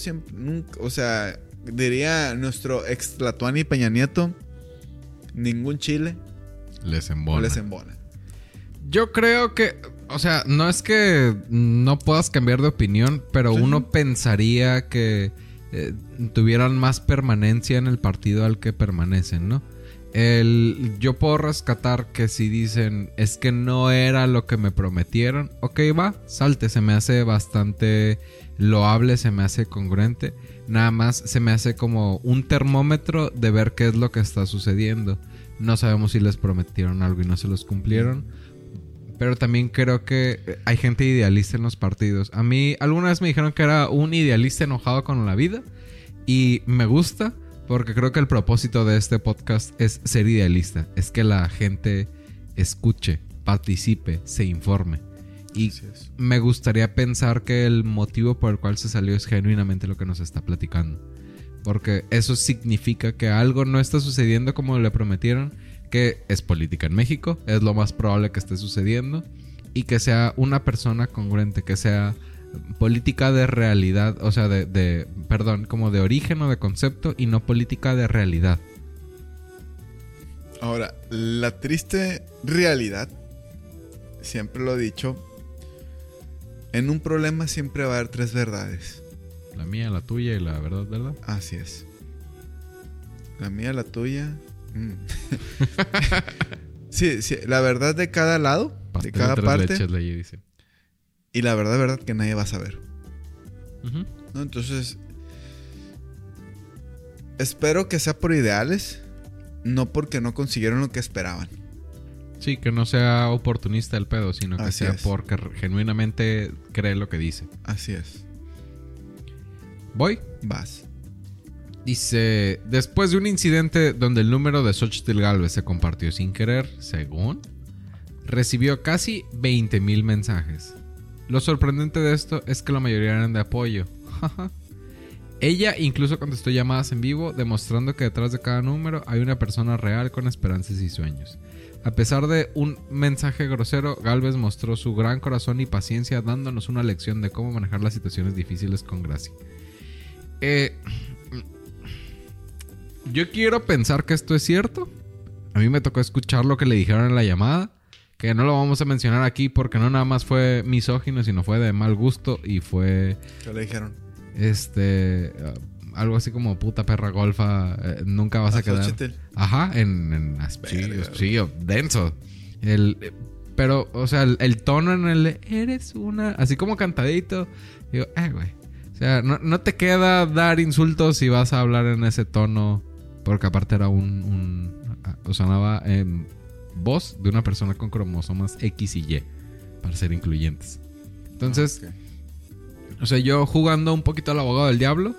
[SPEAKER 2] o sea, diría nuestro ex Tlatuani Peña Nieto, ningún chile
[SPEAKER 1] Les
[SPEAKER 2] o
[SPEAKER 1] embola.
[SPEAKER 2] les embola.
[SPEAKER 1] Yo creo que, o sea, no es que no puedas cambiar de opinión, pero
[SPEAKER 2] Sí,
[SPEAKER 1] uno pensaría que eh, tuvieran más permanencia en el partido al que permanecen, ¿no? El, yo puedo rescatar que si dicen es que no era lo que me prometieron, ok, va, salte, se me hace bastante loable, se me hace congruente. Nada más se me hace como un termómetro de ver qué es lo que está sucediendo. No sabemos si les prometieron algo y no se los cumplieron. Pero también creo que hay gente idealista en los partidos. A mí alguna vez me dijeron que era un idealista enojado con la vida. Y me gusta porque creo que el propósito de este podcast es ser idealista. Es que la gente escuche, participe, se informe. Y me gustaría pensar que el motivo por el cual se salió es genuinamente lo que nos está platicando. Porque eso significa que algo no está sucediendo como le prometieron, que es política en México, es lo más probable que esté sucediendo, y que sea una persona congruente, que sea política de realidad, o sea, de, perdón, como de origen o de concepto, y no política de realidad.
[SPEAKER 2] Ahora, la triste realidad, siempre lo he dicho, en un problema siempre va a haber tres verdades.
[SPEAKER 1] La mía, la tuya y la verdad, ¿verdad?
[SPEAKER 2] Así es. La mía, la tuya. mm. sí, sí, la verdad de cada lado, de cada parte,
[SPEAKER 1] leches, ley dice.
[SPEAKER 2] y la verdad, verdad que nadie va a saber. Entonces, espero que sea por ideales, no porque no consiguieron lo que esperaban.
[SPEAKER 1] Sí, que no sea oportunista el pedo, sino que
[SPEAKER 2] Así
[SPEAKER 1] sea
[SPEAKER 2] es.
[SPEAKER 1] porque genuinamente cree lo que dice.
[SPEAKER 2] Así es.
[SPEAKER 1] Voy.
[SPEAKER 2] Vas.
[SPEAKER 1] Dice, después de un incidente donde el número de Xochitl Galvez se compartió sin querer, según, recibió casi 20.000 mensajes. Lo sorprendente de esto es que la mayoría eran de apoyo. Ella incluso contestó llamadas en vivo, demostrando que detrás de cada número hay una persona real con esperanzas y sueños. A pesar de un mensaje grosero, Galvez mostró su gran corazón y paciencia dándonos una lección de cómo manejar las situaciones difíciles con gracia. Eh, yo quiero pensar que esto es cierto. A mí me tocó escuchar lo que le dijeron en la llamada. Que no lo vamos a mencionar aquí porque no nada más fue misógino, sino fue de mal gusto y fue
[SPEAKER 2] ¿Qué le dijeron?
[SPEAKER 1] este uh, algo así como puta perra golfa. eh, nunca vas a,
[SPEAKER 2] A
[SPEAKER 1] quedar.
[SPEAKER 2] Xochitl.
[SPEAKER 1] Ajá, en, en sí,
[SPEAKER 2] Verga,
[SPEAKER 1] sí, denso. El, eh, pero, o sea, el, el tono en el eres una, así como cantadito. Digo, eh, güey. O sea, no, no te queda dar insultos si vas a hablar en ese tono. Porque aparte era un. un o sonaba en voz de una persona con cromosomas X y Y. Para ser incluyentes. Entonces,
[SPEAKER 2] Ah,
[SPEAKER 1] o sea, yo jugando un poquito al abogado del diablo,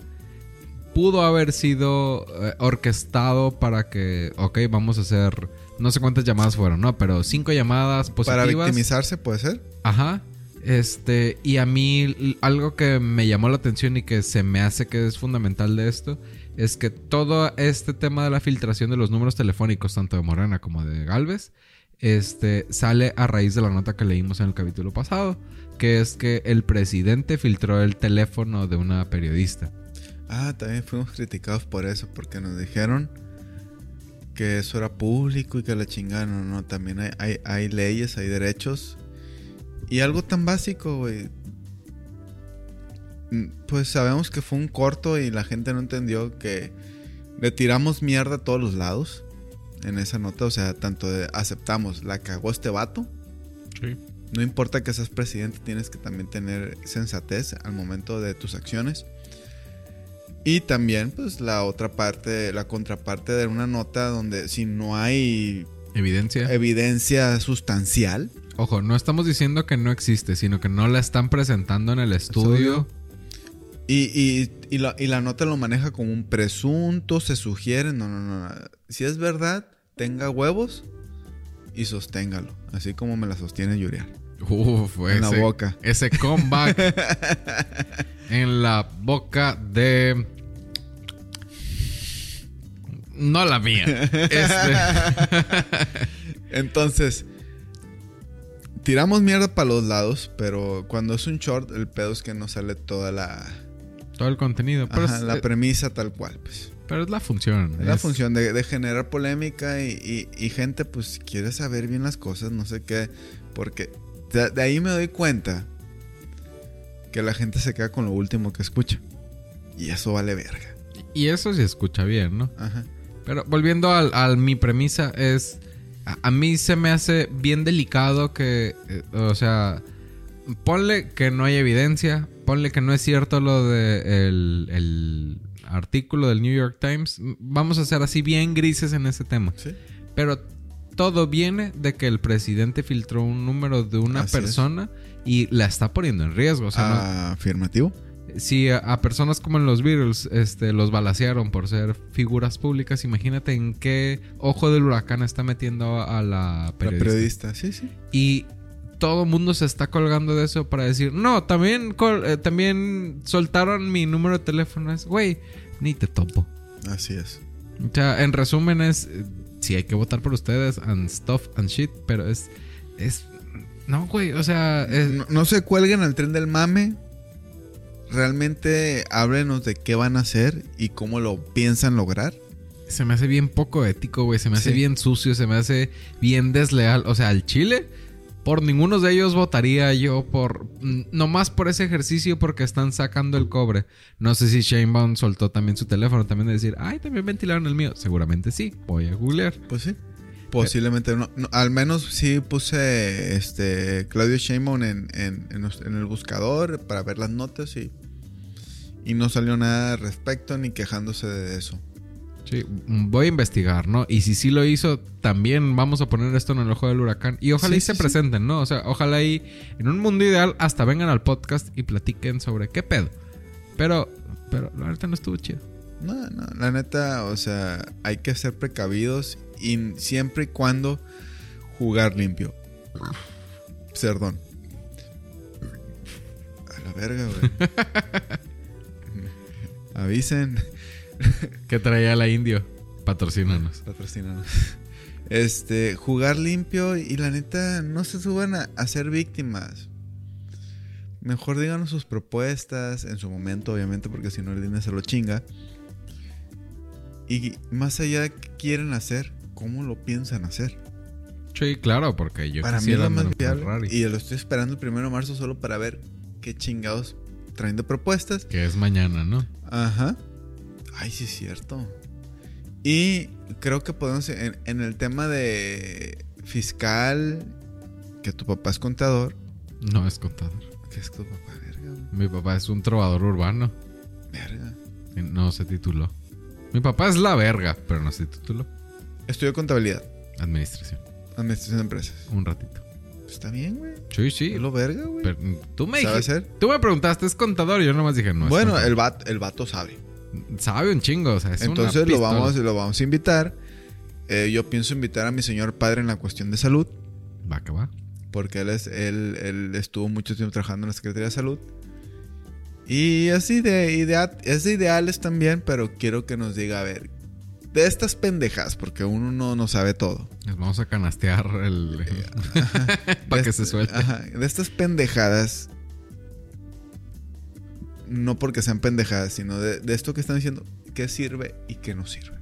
[SPEAKER 1] pudo haber sido eh, orquestado para que, ok, vamos a hacer, no sé cuántas llamadas fueron, ¿no? Pero cinco llamadas
[SPEAKER 2] Para
[SPEAKER 1] positivas.
[SPEAKER 2] victimizarse, puede ser.
[SPEAKER 1] Ajá. Este, y a mí algo que me llamó la atención y que se me hace que es fundamental de esto es que todo este tema de la filtración de los números telefónicos, tanto de Morena como de Galvez, este, sale a raíz de la nota que leímos en el capítulo pasado, que es que el presidente filtró el teléfono de una periodista.
[SPEAKER 2] Ah, también fuimos criticados por eso, porque nos dijeron que eso era público y que la chingada, no, no, también hay, hay leyes, hay derechos. Y algo tan básico, güey. Mm, Pues sabemos que fue un corto y la gente no entendió que le tiramos mierda a todos los lados en esa nota. O sea, tanto de aceptamos, la cagó este vato.
[SPEAKER 1] Sí.
[SPEAKER 2] No importa que seas presidente, tienes que también tener sensatez al momento de tus acciones. Y también, pues, la otra parte, la contraparte de una nota donde si no hay
[SPEAKER 1] Evidencia.
[SPEAKER 2] evidencia sustancial,
[SPEAKER 1] Ojo, no estamos diciendo que no existe, sino que no la están presentando en el estudio.
[SPEAKER 2] y, y- y la, y la nota lo maneja como un presunto, se sugiere, no, no, no. Si es verdad, tenga huevos y sosténgalo, así como me la sostiene Yuriar.
[SPEAKER 1] Uf,
[SPEAKER 2] En la
[SPEAKER 1] ese-
[SPEAKER 2] boca.
[SPEAKER 1] Ese comeback en la boca de. No la mía. Este,
[SPEAKER 2] Entonces, tiramos mierda para los lados, pero cuando es un short, el pedo es que no sale toda la,
[SPEAKER 1] todo el contenido. Pero,
[SPEAKER 2] ajá,
[SPEAKER 1] es,
[SPEAKER 2] la
[SPEAKER 1] eh,
[SPEAKER 2] premisa tal cual, pues.
[SPEAKER 1] pero es la función.
[SPEAKER 2] Es la función de, de generar polémica y, y- y gente, pues, quiere saber bien las cosas, no sé qué. Porque de, de ahí me doy cuenta que la gente se queda con lo último que escucha. Y eso vale verga.
[SPEAKER 1] Y eso se escucha bien, ¿no?
[SPEAKER 2] Ajá.
[SPEAKER 1] Pero volviendo al- a, mi premisa, es. A, a mí se me hace bien delicado que. eh, o sea. Ponle que no hay evidencia. Ponle que no es cierto lo de el, el artículo del New York Times. Vamos a ser así bien grises en ese tema.
[SPEAKER 2] Sí.
[SPEAKER 1] Pero todo viene de que el presidente filtró un número de una
[SPEAKER 2] Así es.
[SPEAKER 1] persona y la está poniendo en riesgo. O sea, no-
[SPEAKER 2] Ah, afirmativo.
[SPEAKER 1] Si a, a personas como en los Beatles este, los balacearon por ser figuras públicas, imagínate en qué ojo del huracán está metiendo a la
[SPEAKER 2] La
[SPEAKER 1] periodista.
[SPEAKER 2] periodista, sí, sí.
[SPEAKER 1] Y todo mundo se está colgando de eso para decir, no, también, eh, también soltaron mi número de teléfono. Es, güey, ni te topo.
[SPEAKER 2] Así es.
[SPEAKER 1] O sea, en resumen es, eh, sí hay que votar por ustedes and stuff and shit, pero es, es, no, güey, o sea, es,
[SPEAKER 2] No, no se cuelguen al tren del mame. Realmente háblenos de qué van a hacer y cómo lo piensan lograr.
[SPEAKER 1] se me hace bien poco ético, güey, se me hace
[SPEAKER 2] Sí.
[SPEAKER 1] bien sucio, se me hace bien desleal. O sea, al Chile, por ninguno de ellos votaría yo por, nomás por ese ejercicio porque están sacando el cobre. No sé si Shanebaum soltó también su teléfono también de decir, ay, también ventilaron el mío. Seguramente sí, voy a googlear.
[SPEAKER 2] Pues sí. Posiblemente no, no, Al menos sí puse este Claudio Sheinbaum en, en, en el buscador para ver las notas y, y no salió nada al respecto ni quejándose de eso.
[SPEAKER 1] Sí, voy a investigar, ¿no? Y si sí lo hizo, también vamos a poner esto en el ojo del huracán. Y ojalá
[SPEAKER 2] Sí,
[SPEAKER 1] y se
[SPEAKER 2] sí, sí.
[SPEAKER 1] presenten, ¿no? O sea, ojalá y en un mundo ideal hasta vengan al podcast y platiquen sobre qué pedo. Pero, pero la verdad no estuvo chido.
[SPEAKER 2] No, no, la neta, o sea, hay que ser precavidos y siempre y cuando jugar limpio. Perdón. A la verga, güey. Avisen.
[SPEAKER 1] ¿Qué traía la indio? Patrocínanos.
[SPEAKER 2] Patrocínanos. Este, jugar limpio y la neta, no se suban a, a ser víctimas. Mejor díganos sus propuestas en su momento, obviamente, porque si no el dinero se lo chinga. Y más allá qué quieren hacer, ¿cómo lo piensan hacer?
[SPEAKER 1] Sí, claro, porque yo
[SPEAKER 2] para mí es más viable. Y lo estoy esperando el primero de marzo solo para ver qué chingados traen de propuestas.
[SPEAKER 1] Que es mañana, ¿no?
[SPEAKER 2] Ajá. Ay, sí es cierto. Y creo que podemos, en, en el tema de fiscal, que tu papá es contador.
[SPEAKER 1] No es contador.
[SPEAKER 2] ¿Qué es tu papá? Verga.
[SPEAKER 1] Mi papá es un trovador urbano.
[SPEAKER 2] verga.
[SPEAKER 1] No se tituló. Mi papá es la verga, pero no se tituló.
[SPEAKER 2] Estudió contabilidad,
[SPEAKER 1] Administración.
[SPEAKER 2] administración de empresas.
[SPEAKER 1] Un ratito.
[SPEAKER 2] Está bien, güey.
[SPEAKER 1] Sí, sí.
[SPEAKER 2] Es lo verga, güey.
[SPEAKER 1] Pero, tú me
[SPEAKER 2] ¿Sabe hacer?
[SPEAKER 1] Tú me preguntaste, ¿es contador? Y yo nomás dije, no. es
[SPEAKER 2] bueno,
[SPEAKER 1] contador.
[SPEAKER 2] el vato, el vato sabe.
[SPEAKER 1] Sabe un chingo, o sea, es una
[SPEAKER 2] Entonces lo
[SPEAKER 1] pistola.
[SPEAKER 2] vamos, lo vamos a invitar. Eh, yo pienso invitar a mi señor padre en la cuestión de salud.
[SPEAKER 1] Va que va.
[SPEAKER 2] porque él, es, él, él estuvo mucho tiempo trabajando en la Secretaría de Salud. Y así de idea, es de ideales también, pero quiero que nos diga, a ver, de estas pendejas, porque uno no, no sabe todo.
[SPEAKER 1] Les vamos a canastear el... para que se suelte.
[SPEAKER 2] ajá, de estas pendejadas, no porque sean pendejadas, sino de, de esto que están diciendo, qué sirve y qué no sirve.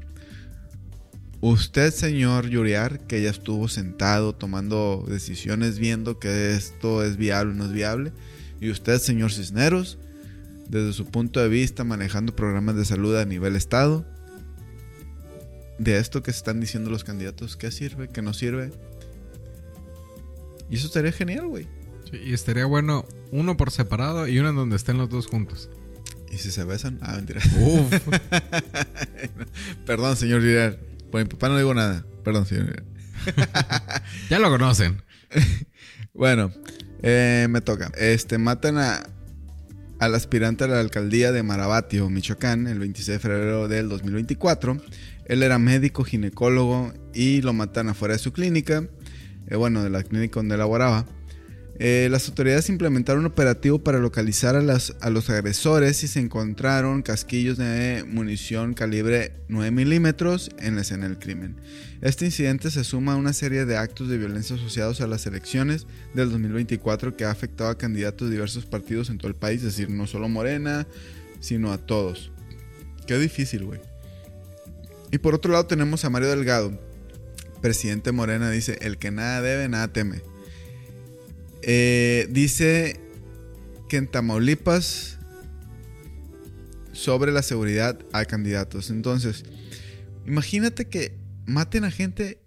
[SPEAKER 2] Usted, señor Yuriar, que ya estuvo sentado tomando decisiones, viendo que esto es viable o no es viable. Y usted, señor Cisneros, desde su punto de vista, manejando programas de salud a nivel estado. De esto que están diciendo los candidatos, qué sirve, qué no sirve. Y eso estaría genial, güey.
[SPEAKER 1] Sí, y estaría bueno uno por separado y uno en donde estén los dos juntos.
[SPEAKER 2] ¿Y si se besan? Ah, mentira.
[SPEAKER 1] Uf.
[SPEAKER 2] Perdón, señor Yuriar. Por mi papá no digo nada. Perdón, señor
[SPEAKER 1] ya lo conocen.
[SPEAKER 2] Bueno, eh, me toca. Este, matan a, al aspirante a la alcaldía de Marabatio, Michoacán, el 26 de febrero del 2024. Él era médico, ginecólogo y lo matan afuera de su clínica. eh, bueno, de la clínica donde laboraba, eh, las autoridades implementaron un operativo para localizar a, a los agresores y se encontraron casquillos de munición calibre 9 milímetros en la escena del crimen. Este incidente se suma a una serie de actos de violencia asociados a las elecciones del 2024 que ha afectado a candidatos de diversos partidos en todo el país, es decir, no solo Morena, sino a todos. Qué difícil, güey. Y por otro lado tenemos a Mario Delgado, presidente Morena, dice, el que nada debe, nada teme. Eh, dice que en Tamaulipas sobre la seguridad a candidatos. Entonces, imagínate que maten a gente.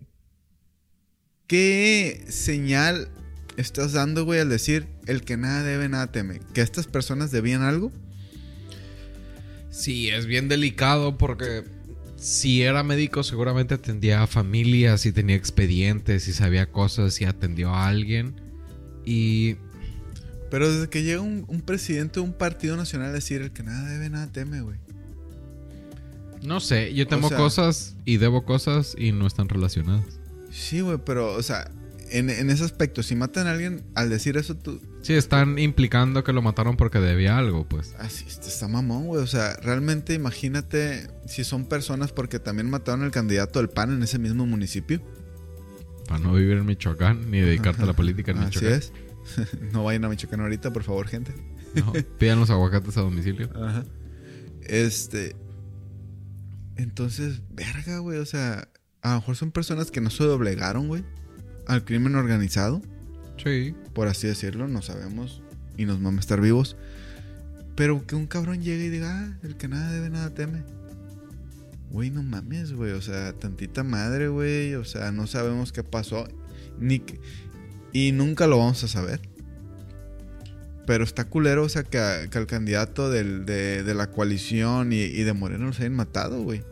[SPEAKER 2] ¿Qué señal estás dando, güey, al decir el que nada debe, nada teme? ¿Que estas personas debían algo?
[SPEAKER 1] Sí, es bien delicado porque si era médico seguramente atendía a familias y tenía expedientes y sabía cosas y atendió a alguien. Y...
[SPEAKER 2] Pero desde que llega un, presidente de un partido nacional a decir el que nada debe, nada teme, güey.
[SPEAKER 1] No sé, yo temo cosas y debo cosas y no están relacionadas.
[SPEAKER 2] Sí, güey, pero, o sea, en, ese aspecto, si matan a alguien al decir eso, tú.
[SPEAKER 1] Sí, están implicando que lo mataron porque debía algo, pues.
[SPEAKER 2] Así está mamón, güey. O sea, realmente imagínate si son personas porque también mataron al candidato del PAN en ese mismo municipio.
[SPEAKER 1] Para no vivir en Michoacán ni dedicarte a la política en Michoacán. Así
[SPEAKER 2] es. no vayan a Michoacán ahorita, por favor, gente.
[SPEAKER 1] No, pidan los aguacates a domicilio.
[SPEAKER 2] Ajá. Este. Entonces, verga, güey. O sea, a lo mejor son personas que no se doblegaron, güey al crimen organizado.
[SPEAKER 1] Sí.
[SPEAKER 2] Por así decirlo, no sabemos. Y nos vamos a estar vivos. Pero que un cabrón llegue y diga, ah, el que nada debe, nada teme. Güey, no mames, güey. O sea, tantita madre, güey. O sea, no sabemos qué pasó. Ni Y nunca lo vamos a saber. Pero está culero, o sea, que, al candidato de, la coalición y, y de Moreno los hayan matado, güey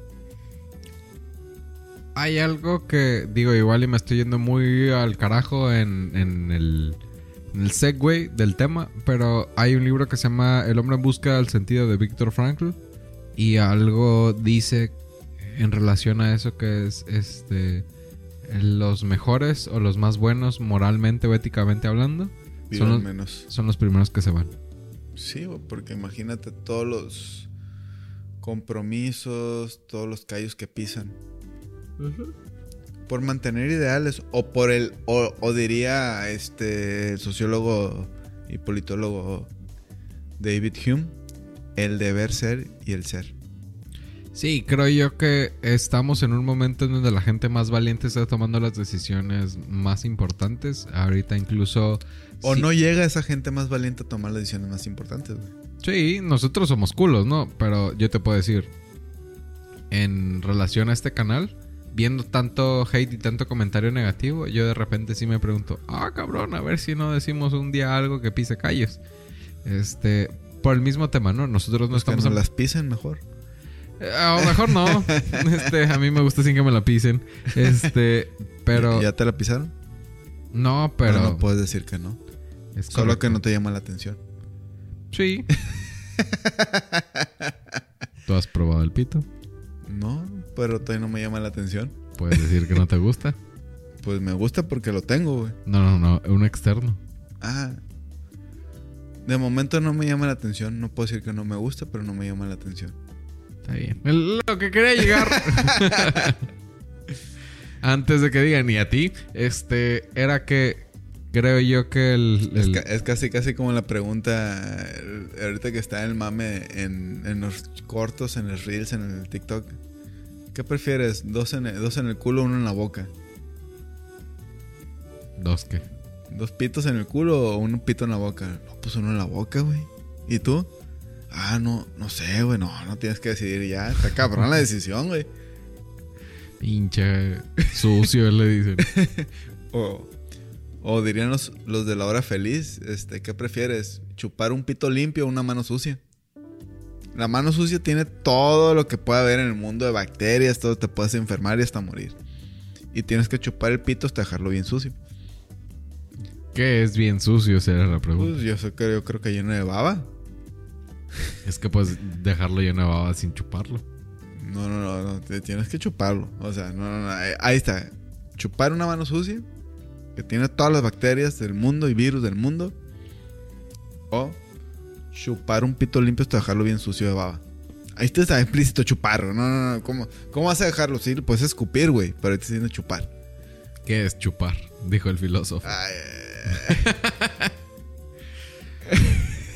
[SPEAKER 1] hay algo que, digo, igual y me estoy yendo muy al carajo en, en el, en el segue del tema, pero hay un libro que se llama El hombre en busca del sentido de Víctor Frankl y algo dice en relación a eso que es este los mejores o los más buenos moralmente o éticamente hablando son los, menos. son los primeros que se van.
[SPEAKER 2] Sí, porque imagínate todos los compromisos, todos los callos que pisan. Por mantener ideales o por el, o, diría este sociólogo y politólogo David Hume, el deber ser y el ser.
[SPEAKER 1] Sí, creo yo que estamos en un momento en donde la gente más valiente está tomando las decisiones más importantes. Ahorita incluso...
[SPEAKER 2] O no llega esa gente más valiente a tomar las decisiones más importantes,
[SPEAKER 1] Sí, nosotros somos culos, ¿no? Pero yo te puedo decir, en relación a este canal, viendo tanto hate y tanto comentario negativo, yo de repente sí me pregunto, ah, cabrón, a ver si no decimos un día algo que pise calles. Este, por el mismo tema, ¿no? Nosotros no pues estamos...
[SPEAKER 2] Que las pisen mejor.
[SPEAKER 1] Eh, a lo mejor no. Este, a mí me gusta sin que me la pisen. Este, pero...
[SPEAKER 2] ¿Ya te la pisaron?
[SPEAKER 1] No, pero...
[SPEAKER 2] No, puedes decir que no. Solo que no te llama la atención.
[SPEAKER 1] Sí. ¿Tú has probado el pito?
[SPEAKER 2] Pero todavía no me llama la atención.
[SPEAKER 1] ¿Puedes decir que no te gusta?
[SPEAKER 2] pues me gusta porque lo tengo, güey.
[SPEAKER 1] No, no, no, un externo.
[SPEAKER 2] Ah. De momento no me llama la atención. No puedo decir que no me gusta, pero no me llama la atención.
[SPEAKER 1] Está bien. Lo que quería llegar. Antes de que digan, ni a ti, este, era que creo yo que el...
[SPEAKER 2] Es, casi casi como la pregunta ahorita que está el mame en, los cortos, en los reels, en el TikTok. ¿Qué prefieres? ¿Dos en, el, ¿Dos en el culo o uno en la boca?
[SPEAKER 1] ¿Dos qué?
[SPEAKER 2] ¿Dos pitos en el culo o un pito en la boca? No, pues uno en la boca, güey. ¿Y tú? Ah, no, no sé, güey. No, no tienes que decidir ya. Está cabrón la decisión, güey.
[SPEAKER 1] Pinche sucio, le dicen.
[SPEAKER 2] o, o dirían los, de la hora feliz, este, ¿qué prefieres? ¿Chupar un pito limpio o una mano sucia? La mano sucia tiene todo lo que puede haber en el mundo de bacterias, todo te puedes enfermar y hasta morir. Y tienes que chupar el pito hasta dejarlo bien sucio.
[SPEAKER 1] ¿Qué es bien sucio? Será la pregunta.
[SPEAKER 2] Pues yo, sé que, yo creo que lleno de baba.
[SPEAKER 1] Es que puedes dejarlo lleno de baba sin chuparlo.
[SPEAKER 2] No, no, no, no, tienes que chuparlo. O sea, no, no, no. Ahí está. Chupar una mano sucia que tiene todas las bacterias del mundo y virus del mundo. O chupar un pito limpio hasta dejarlo bien sucio de baba. Ahí está implícito chupar. No, no, no. ¿Cómo, cómo vas a dejarlo? Sí, puedes escupir, güey. Pero ahí te diciendo chupar.
[SPEAKER 1] ¿Qué es chupar? Dijo el filósofo.
[SPEAKER 2] Ay,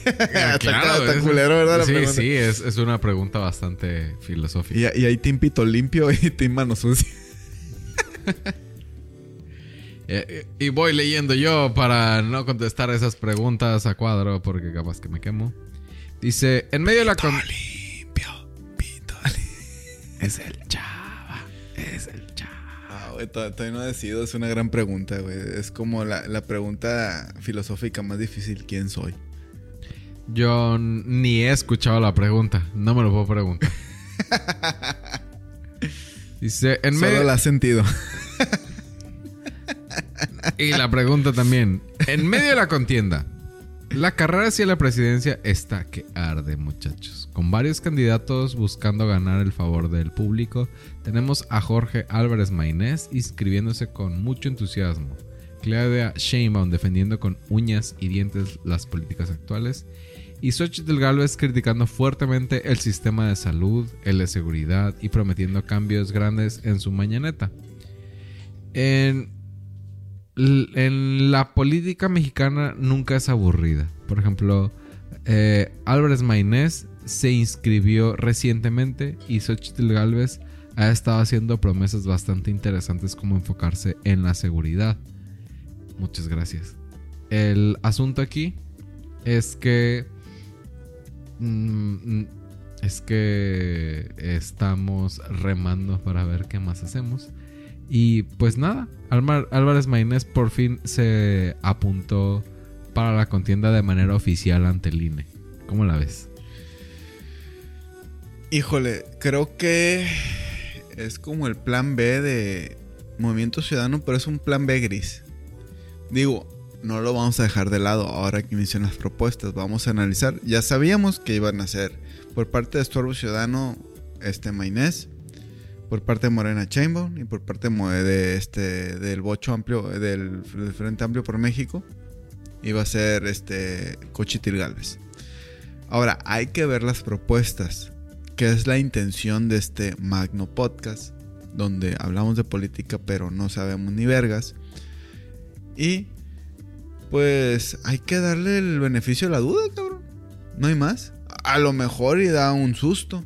[SPEAKER 1] claro,
[SPEAKER 2] está
[SPEAKER 1] es-
[SPEAKER 2] culero, ¿verdad?
[SPEAKER 1] Sí, sí, es, es una pregunta bastante filosófica.
[SPEAKER 2] Y, y ahí team pito limpio y team mano sucia.
[SPEAKER 1] Eh, y voy leyendo yo para no contestar esas preguntas a cuadro porque capaz que me quemo. Dice, en medio de la... con-
[SPEAKER 2] limpio, pito
[SPEAKER 1] Es el chava, es el chava.
[SPEAKER 2] Ah, güey, todavía no decido. Es una gran pregunta, güey. Es como la, la pregunta filosófica más difícil. ¿Quién soy?
[SPEAKER 1] Yo ni he escuchado la pregunta, no me lo puedo preguntar. Dice, en
[SPEAKER 2] Solo
[SPEAKER 1] medio...
[SPEAKER 2] la has sentido.
[SPEAKER 1] Y la pregunta también. En medio de la contienda, la carrera hacia la presidencia está que arde, muchachos. Con varios candidatos buscando ganar el favor del público, tenemos a Jorge Álvarez Maynés inscribiéndose con mucho entusiasmo. Claudia Sheinbaum defendiendo con uñas y dientes las políticas actuales. Y Xochitl Gálvez criticando fuertemente el sistema de salud, el de seguridad y prometiendo cambios grandes en su mañaneta. En en la política mexicana nunca es aburrida. Por ejemplo, eh, Álvarez Maynés se inscribió recientemente y Xochitl Galvez ha estado haciendo promesas bastante interesantes como enfocarse en la seguridad. Muchas gracias. El asunto aquí es que... mm, mm, es que estamos remando para ver qué más hacemos. Y pues nada, Álvarez Maynés por fin se apuntó para la contienda de manera oficial ante el INE. ¿Cómo la ves?
[SPEAKER 2] Híjole, creo que es como el plan B de Movimiento Ciudadano, pero es un plan B gris. Digo, no lo vamos a dejar de lado ahora que inician las propuestas. Vamos a analizar. Ya sabíamos que iban a ser por parte de Estorbo Ciudadano, este Mainés, por parte de Morena Chainbaum y por parte de este del Bocho Amplio, del, del Frente Amplio por México, iba a ser este Cochitil Galvez. Ahora, hay que ver las propuestas que es la intención de este magno podcast, donde hablamos de política pero no sabemos ni vergas. Y pues hay que darle el beneficio de la duda, cabrón. No hay más. A lo mejor y da un susto.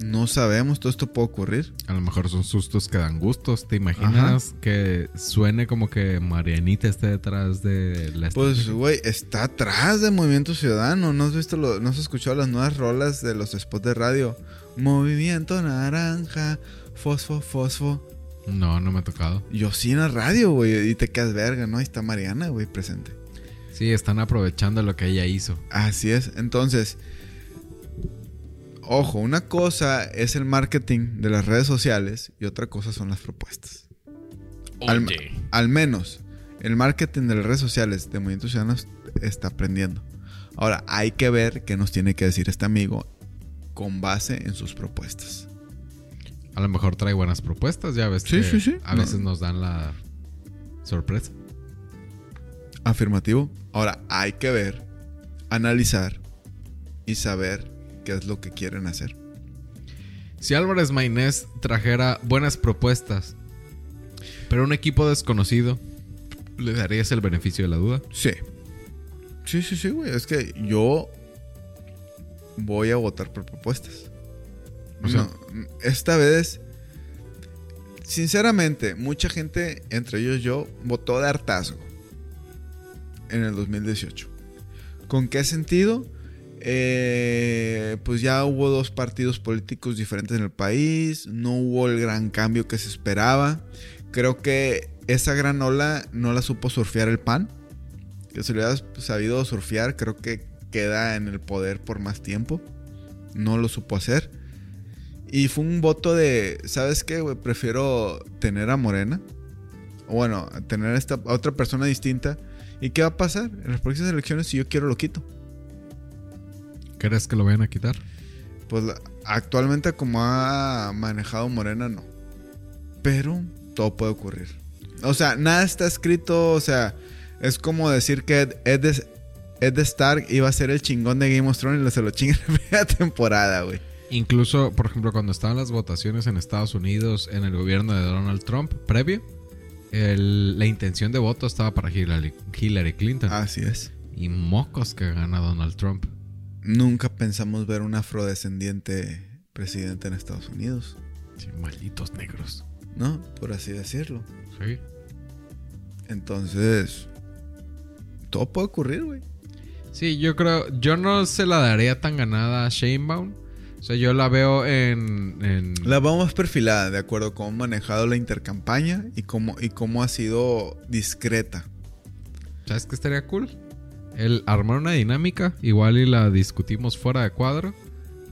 [SPEAKER 2] No sabemos, todo esto puede ocurrir.
[SPEAKER 1] A lo mejor son sustos que dan gustos. ¿Te imaginas que suene como que Marianita esté detrás de la
[SPEAKER 2] Pues, güey, está atrás de Movimiento Ciudadano. ¿No has visto, lo- no has escuchado las nuevas rolas de los spots de radio? Movimiento Naranja, Fosfo, Fosfo.
[SPEAKER 1] No, no me ha tocado.
[SPEAKER 2] Yo sí en la radio, güey, y te quedas verga, ¿no? Ahí está Mariana, güey, presente.
[SPEAKER 1] Sí, están aprovechando lo que ella hizo.
[SPEAKER 2] Así es. Entonces, ojo, una cosa es el marketing de las redes sociales y otra cosa son las propuestas. Al, al menos el marketing de las redes sociales de Movimiento Ciudadano está aprendiendo. Ahora, hay que ver qué nos tiene que decir este amigo con base en sus propuestas.
[SPEAKER 1] A lo mejor trae buenas propuestas, ya ves
[SPEAKER 2] Sí,
[SPEAKER 1] que
[SPEAKER 2] sí, sí.
[SPEAKER 1] a
[SPEAKER 2] No.
[SPEAKER 1] veces nos dan la sorpresa.
[SPEAKER 2] Afirmativo. Ahora, hay que ver, analizar y saber qué es lo que quieren hacer.
[SPEAKER 1] Si Álvarez Maynés trajera buenas propuestas, pero un equipo desconocido, ¿le darías el beneficio de la duda?
[SPEAKER 2] Sí. Sí, sí, sí, güey. Es que yo voy a votar por propuestas.
[SPEAKER 1] O sea-
[SPEAKER 2] No, esta vez, sinceramente, mucha gente, entre ellos yo, votó de hartazgo en el 2018. ¿Con qué sentido? Eh, pues ya hubo dos partidos políticos diferentes en el país, no hubo el gran cambio que se esperaba. Creo que esa gran ola no la supo surfear el PAN. Que si lo hubiera sabido surfear, creo que queda en el poder por más tiempo. No lo supo hacer. Y fue un voto de, ¿sabes qué? Prefiero tener a Morena. Bueno, tener a, esta, a otra persona distinta. ¿Y qué va a pasar? En las próximas elecciones, si yo quiero, lo quito.
[SPEAKER 1] ¿Crees que lo vayan a quitar?
[SPEAKER 2] Pues actualmente como ha manejado Morena, no. Pero todo puede ocurrir. O sea, nada está escrito, o sea, es como decir que Ed, Ed, Stark iba a ser el chingón de Game of Thrones y se lo chinga en la primera temporada, güey.
[SPEAKER 1] Incluso, por ejemplo, cuando estaban las votaciones en Estados Unidos en el gobierno de Donald Trump, previo, el- la intención de voto estaba para Hillary, Hillary Clinton.
[SPEAKER 2] Así es.
[SPEAKER 1] Y mocos que gana Donald Trump.
[SPEAKER 2] Nunca pensamos ver un afrodescendiente presidente en Estados Unidos,
[SPEAKER 1] Sí, malditos negros.
[SPEAKER 2] ¿no? Por así decirlo.
[SPEAKER 1] Sí.
[SPEAKER 2] Entonces, todo puede ocurrir, güey.
[SPEAKER 1] Sí, yo creo, yo no se la daría tan ganada a Shanebaum. O sea, yo la veo en... en-
[SPEAKER 2] La vamos perfilada, de acuerdo a cómo ha manejado la intercampaña y cómo, y cómo ha sido discreta.
[SPEAKER 1] ¿Sabes qué estaría cool? El armar una dinámica, igual y la discutimos fuera de cuadro,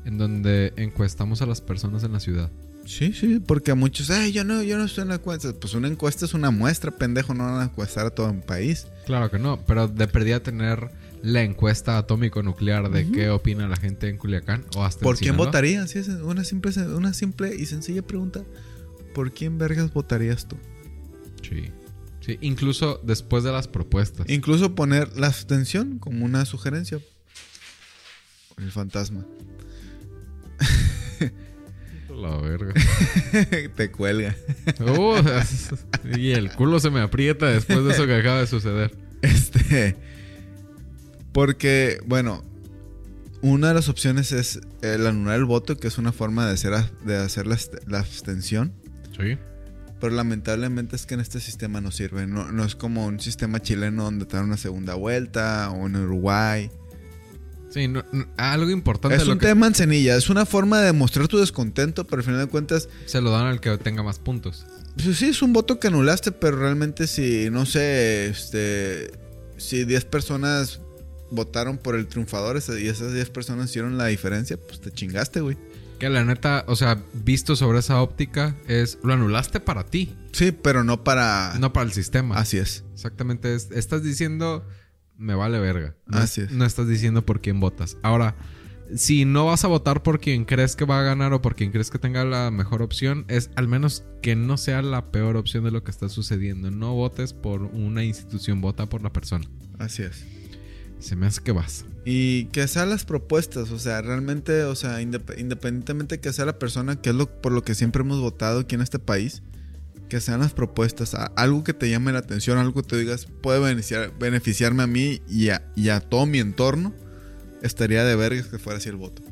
[SPEAKER 1] en donde encuestamos a las personas en la ciudad.
[SPEAKER 2] Sí, sí, porque a muchos, ay, yo no, yo no estoy en la encuesta. Pues una encuesta es una muestra, pendejo, no van a encuestar a todo un país.
[SPEAKER 1] Claro que no, pero de perdida tener la encuesta atómico-nuclear de qué opina la gente en Culiacán o hasta en
[SPEAKER 2] ¿Por quién
[SPEAKER 1] Sinaloa.
[SPEAKER 2] votarías? Sí, es una simple, una simple y sencilla pregunta. ¿Por quién vergas votarías tú?
[SPEAKER 1] Sí. Sí, incluso después de las propuestas.
[SPEAKER 2] Incluso poner la abstención como una sugerencia. El fantasma.
[SPEAKER 1] La verga.
[SPEAKER 2] Te cuelga.
[SPEAKER 1] Uh, y el culo se me aprieta después de eso que acaba de suceder.
[SPEAKER 2] Este. Porque, bueno, una de las opciones es el anular el voto, que es una forma de hacer, de hacer la, la abstención.
[SPEAKER 1] Sí.
[SPEAKER 2] Pero lamentablemente es que en este sistema no sirve. No, no es como un sistema chileno donde te dan una segunda vuelta o en Uruguay.
[SPEAKER 1] Sí, no- no- algo importante
[SPEAKER 2] Es
[SPEAKER 1] lo
[SPEAKER 2] un
[SPEAKER 1] que
[SPEAKER 2] de manzanilla. Es una forma de mostrar tu descontento, pero al final de cuentas,
[SPEAKER 1] se lo dan al que tenga más puntos.
[SPEAKER 2] pues sí, es un voto que anulaste, pero realmente si, no sé, este, si 10 personas votaron por el triunfador y esas 10 personas hicieron la diferencia, pues te chingaste, güey.
[SPEAKER 1] Que la neta, o sea, visto sobre esa óptica, es lo anulaste para ti,
[SPEAKER 2] Sí, pero no para...
[SPEAKER 1] no para el sistema.
[SPEAKER 2] Así es.
[SPEAKER 1] Exactamente, es- estás diciendo, me vale verga. No,
[SPEAKER 2] Así es.
[SPEAKER 1] no estás diciendo por quién votas. Ahora, si no vas a votar por quien crees que va a ganar o por quien crees que tenga la mejor opción, es al menos que no sea la peor opción de lo que está sucediendo. No votes por una institución, vota por la persona.
[SPEAKER 2] Así es.
[SPEAKER 1] Se me hace que vas.
[SPEAKER 2] Y que sean las propuestas, o sea, realmente, o sea, indep- independientemente que sea la persona, que es lo por lo que siempre hemos votado aquí en este país, que sean las propuestas, algo que te llame la atención, algo que te digas, puede beneficiar, beneficiarme a mí y a, y a todo mi entorno, estaría de vergas que fuera así el voto.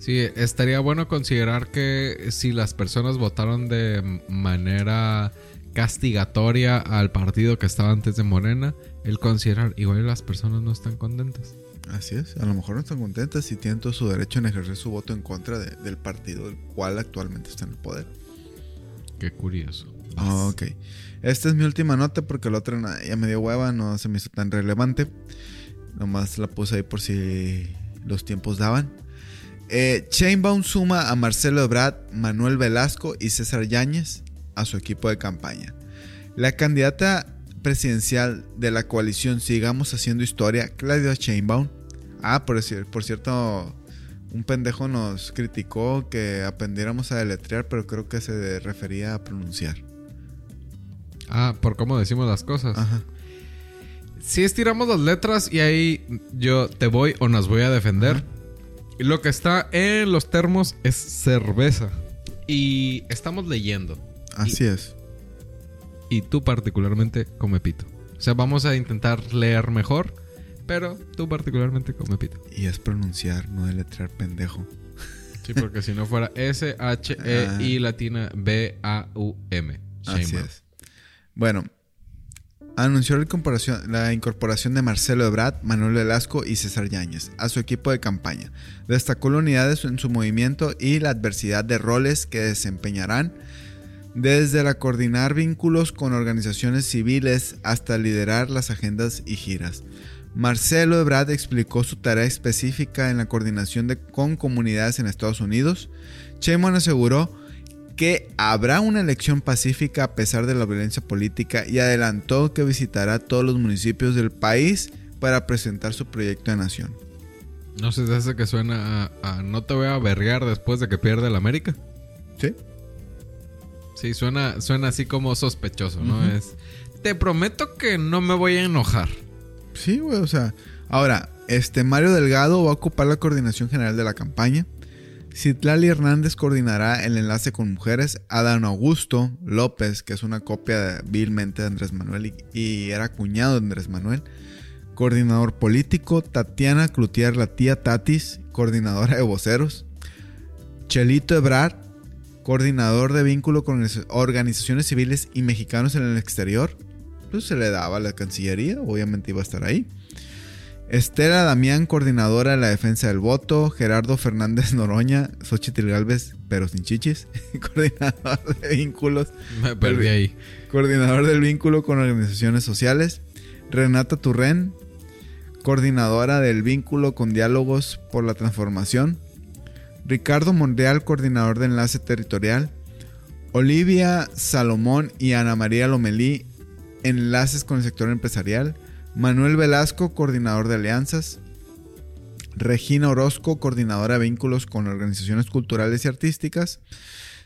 [SPEAKER 1] Sí, estaría bueno considerar que si las personas votaron de manera castigatoria al partido que estaba antes de Morena, el considerar igual las personas no están contentas.
[SPEAKER 2] Así es, a lo mejor no están contentas y tienen todo su derecho en ejercer su voto en contra de- del partido del cual actualmente está en el poder.
[SPEAKER 1] Qué curioso.
[SPEAKER 2] Ah, ok. Esta es mi última nota porque la otra ya me dio hueva, no se me hizo tan relevante. Nomás la puse ahí por si los tiempos daban. Eh, Chainbaum suma a Marcelo Ebrard, Manuel Velasco y César Yáñez a su equipo de campaña. La candidata presidencial de la coalición Sigamos Haciendo Historia, Claudia Chainbaum. Ah, por, cier- por cierto, un pendejo nos criticó que aprendiéramos a deletrear, pero creo que se refería a pronunciar.
[SPEAKER 1] Ah, por cómo decimos las cosas.
[SPEAKER 2] Ajá.
[SPEAKER 1] Si estiramos las letras y ahí yo te voy o nos voy a defender. Y Lo que está en los termos es cerveza. Y estamos leyendo.
[SPEAKER 2] Así es.
[SPEAKER 1] Y tú particularmente come pito. O sea, vamos a intentar leer mejor. Pero tú particularmente come pito.
[SPEAKER 2] Y es pronunciar, no deletrear pendejo.
[SPEAKER 1] Sí, porque si no fuera S-H-E-I latina B-A-U-M.
[SPEAKER 2] Así es. Bueno, anunció la incorporación, la incorporación de Marcelo Ebrard, Manuel Velasco y César Yáñez a su equipo de campaña. Destacó la unidad en su movimiento y la adversidad de roles que desempeñarán desde la coordinar vínculos con organizaciones civiles hasta liderar las agendas y giras. Marcelo Ebrard explicó su tarea específica en la coordinación de, con comunidades en Estados Unidos. Sheinbaum aseguró que habrá una elección pacífica a pesar de la violencia política y adelantó que visitará todos los municipios del país para presentar su proyecto de nación.
[SPEAKER 1] No sé si hace que suena a, a no te voy a vergar después de que pierde el América.
[SPEAKER 2] ¿Sí?
[SPEAKER 1] Sí, suena, suena así como sospechoso, ¿no? Es. Te prometo que no me voy a enojar.
[SPEAKER 2] Sí, güey, o sea. Ahora, este Mario Delgado va a ocupar la coordinación general de la campaña. Citlali Hernández coordinará el enlace con mujeres. Adán Augusto López, que es una copia vilmente de Andrés Manuel y, era cuñado de Andrés Manuel. Coordinador político. Tatiana Cloutier, la tía Tatis, coordinadora de voceros. Chelito Ebrard, coordinador de vínculo con organizaciones civiles y mexicanos en el exterior. Pues se le daba a la Cancillería, obviamente iba a estar ahí. Estela Damián, coordinadora de la defensa del voto. Gerardo Fernández Noroña, Xochitl Galvez, pero sin chichis, coordinador de vínculos.
[SPEAKER 1] Me perdí ahí.
[SPEAKER 2] Coordinador del vínculo con organizaciones sociales. Renata Turren, coordinadora del vínculo con diálogos por la transformación. Ricardo Monreal, coordinador de enlace territorial. Olivia Salomón y Ana María Lomelí, enlaces con el sector empresarial. Manuel Velasco, coordinador de alianzas. Regina Orozco, coordinadora de vínculos con organizaciones culturales y artísticas.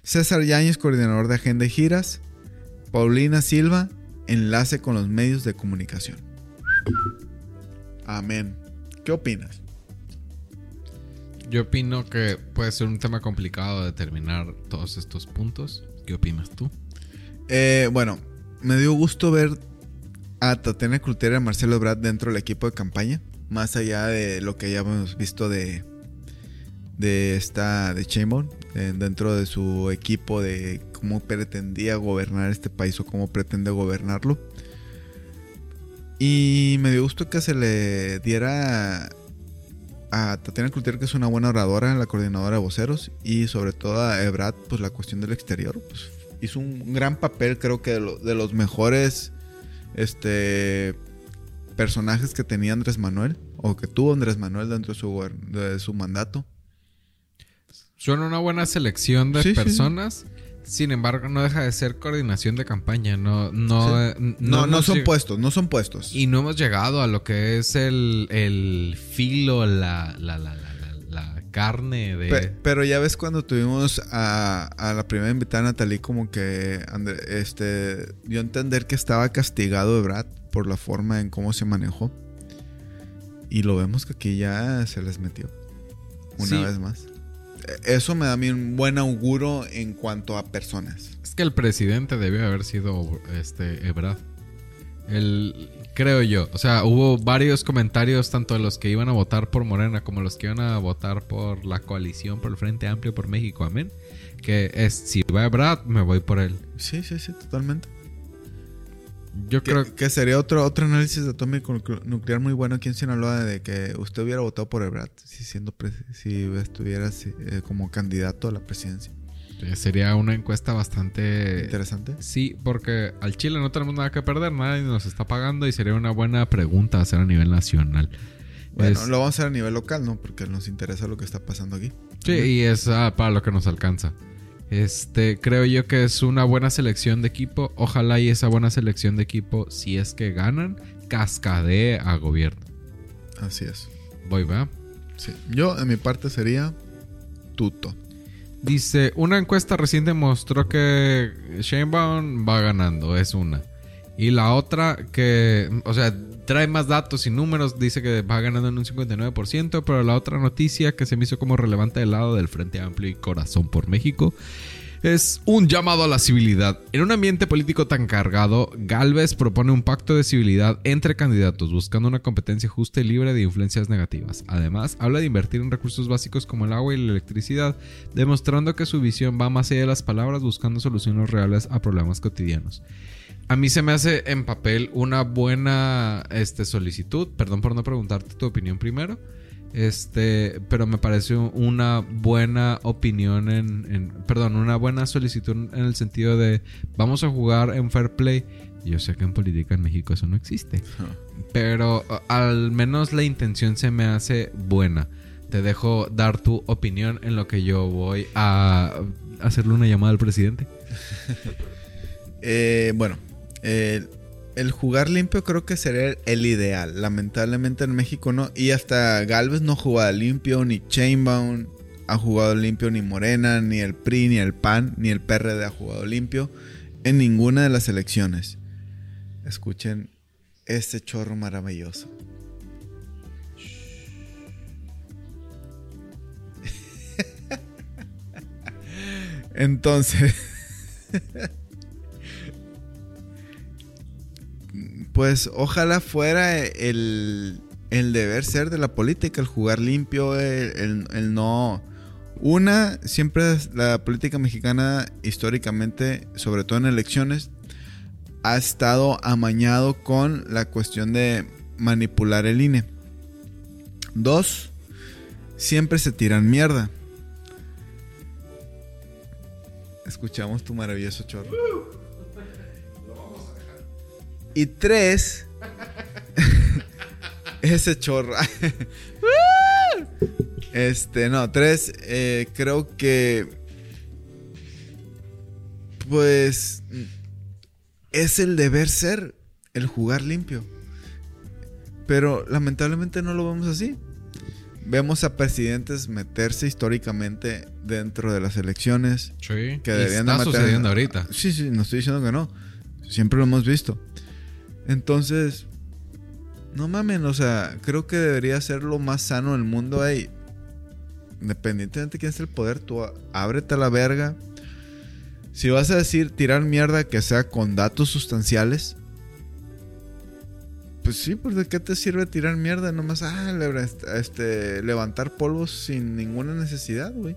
[SPEAKER 2] César Yáñez, coordinador de agenda y giras. Paulina Silva, enlace con los medios de comunicación. Amén. ¿Qué opinas?
[SPEAKER 1] Yo opino que puede ser un tema complicado determinar todos estos puntos. ¿Qué opinas tú?
[SPEAKER 2] Eh, bueno, me dio gusto ver a Tatiana Cloutier y a Marcelo Brad dentro del equipo de campaña. Más allá de lo que ya hemos visto de, de esta de Chainbone, dentro de su equipo de cómo pretendía gobernar este país o cómo pretende gobernarlo. Y me dio gusto que se le diera a Tatiana Cloutier, que es una buena oradora, la coordinadora de voceros, y sobre todo a Ebrad, pues la cuestión del exterior. Pues, hizo un gran papel, creo que de, lo- de los mejores este, personajes que tenía Andrés Manuel, o que tuvo Andrés Manuel dentro de su, de su mandato.
[SPEAKER 1] Suena una buena selección de
[SPEAKER 2] Sí, sí, sí.
[SPEAKER 1] personas. Sin embargo, no deja de ser coordinación de campaña. No, no,
[SPEAKER 2] Sí.
[SPEAKER 1] eh,
[SPEAKER 2] No, no, son puestos, no son puestos.
[SPEAKER 1] Y no hemos llegado a lo que es el, el filo, la, la- la carne de.
[SPEAKER 2] Pe- pero ya ves cuando tuvimos a, a la primera invitada Natalie como que André- este dio a entender que estaba castigado de Brad por la forma en cómo se manejó. Y lo vemos que aquí ya se les metió. Una
[SPEAKER 1] Sí.
[SPEAKER 2] vez más. Eso me da a mí un buen auguro en cuanto a personas.
[SPEAKER 1] Es que el presidente debió haber sido este Ebrard. El, creo yo. O sea, hubo varios comentarios, tanto de los que iban a votar por Morena como los que iban a votar por la coalición, por el Frente Amplio, por México, amén. Que es, si va Ebrard, me voy por él.
[SPEAKER 2] Sí, sí, sí, totalmente.
[SPEAKER 1] Yo
[SPEAKER 2] Que,
[SPEAKER 1] creo
[SPEAKER 2] que sería otro, otro análisis atómico nucle- nuclear muy bueno aquí en Sinaloa de que usted hubiera votado por Ebrard si, siendo si estuviera eh, como candidato a la presidencia.
[SPEAKER 1] Que sería una encuesta bastante...
[SPEAKER 2] Interesante.
[SPEAKER 1] Sí, porque al Chile no tenemos nada que perder, nadie nos está pagando y sería una buena pregunta hacer a nivel nacional.
[SPEAKER 2] Bueno,
[SPEAKER 1] Es-
[SPEAKER 2] lo vamos a hacer a nivel local, ¿no? Porque nos interesa lo que está pasando aquí.
[SPEAKER 1] Sí, y es ah, para lo que nos alcanza. Este, creo yo que es una buena selección de equipo. Ojalá y esa buena selección de equipo, si es que ganan, cascadee a gobierno.
[SPEAKER 2] Así es.
[SPEAKER 1] Voy, va.
[SPEAKER 2] Sí. Yo, en mi parte, sería tuto.
[SPEAKER 1] Dice, una encuesta reciente mostró que Sheinbaum va ganando, es una. Y la otra que, o sea, trae más datos y números, dice que va ganando en un 59%, pero la otra noticia que se me hizo como relevante del lado del Frente Amplio y Corazón por México es un llamado a la civilidad. En un ambiente político tan cargado, Galvez propone un pacto de civilidad entre candidatos, buscando una competencia justa y libre de influencias negativas. Además, habla de invertir en recursos básicos como el agua y la electricidad, demostrando que su visión va más allá de las palabras, buscando soluciones reales a problemas cotidianos. A mí se me hace en papel una buena este, solicitud. Perdón por no preguntarte tu opinión primero. Este, pero me parece una buena opinión en, en- perdón, una buena solicitud en el sentido de vamos a jugar en fair play. Yo sé que en política en México eso no existe, pero al menos la intención se me hace buena. Te dejo dar tu opinión en lo que yo voy a hacerle una llamada al presidente.
[SPEAKER 2] Eh, bueno, el, el jugar limpio creo que sería el, ideal. Lamentablemente en México no. Y hasta Galvez no jugaba limpio, ni Chainbound. ha jugado limpio ni Morena, ni el PRI, ni el PAN, ni el PRD ha jugado limpio en ninguna de las elecciones. Escuchen este chorro maravilloso. Entonces, pues ojalá fuera el, el deber ser de la política, el jugar limpio, el, el, no... Una, siempre la política mexicana históricamente, sobre todo en elecciones, ha estado amañado con la cuestión de manipular el INE. Dos, siempre se tiran mierda. Escuchamos tu maravilloso chorro. Y tres, ese chorro. este, no, tres, eh, creo que. Pues. Es el deber ser el jugar limpio. Pero lamentablemente no lo vemos así. Vemos a presidentes meterse históricamente dentro de las elecciones.
[SPEAKER 1] Sí.
[SPEAKER 2] Que deberían
[SPEAKER 1] está
[SPEAKER 2] de meter-
[SPEAKER 1] sucediendo ahorita.
[SPEAKER 2] Sí, sí, no estoy diciendo que no. Siempre lo hemos visto. Entonces, no mamen, o sea, creo que debería ser lo más sano del mundo ahí. Independientemente de quién es el poder, tú ábrete a la verga. Si vas a decir tirar mierda que sea con datos sustanciales, pues sí, pues de qué te sirve tirar mierda nomás, ah, le- este, levantar polvos sin ninguna necesidad, güey.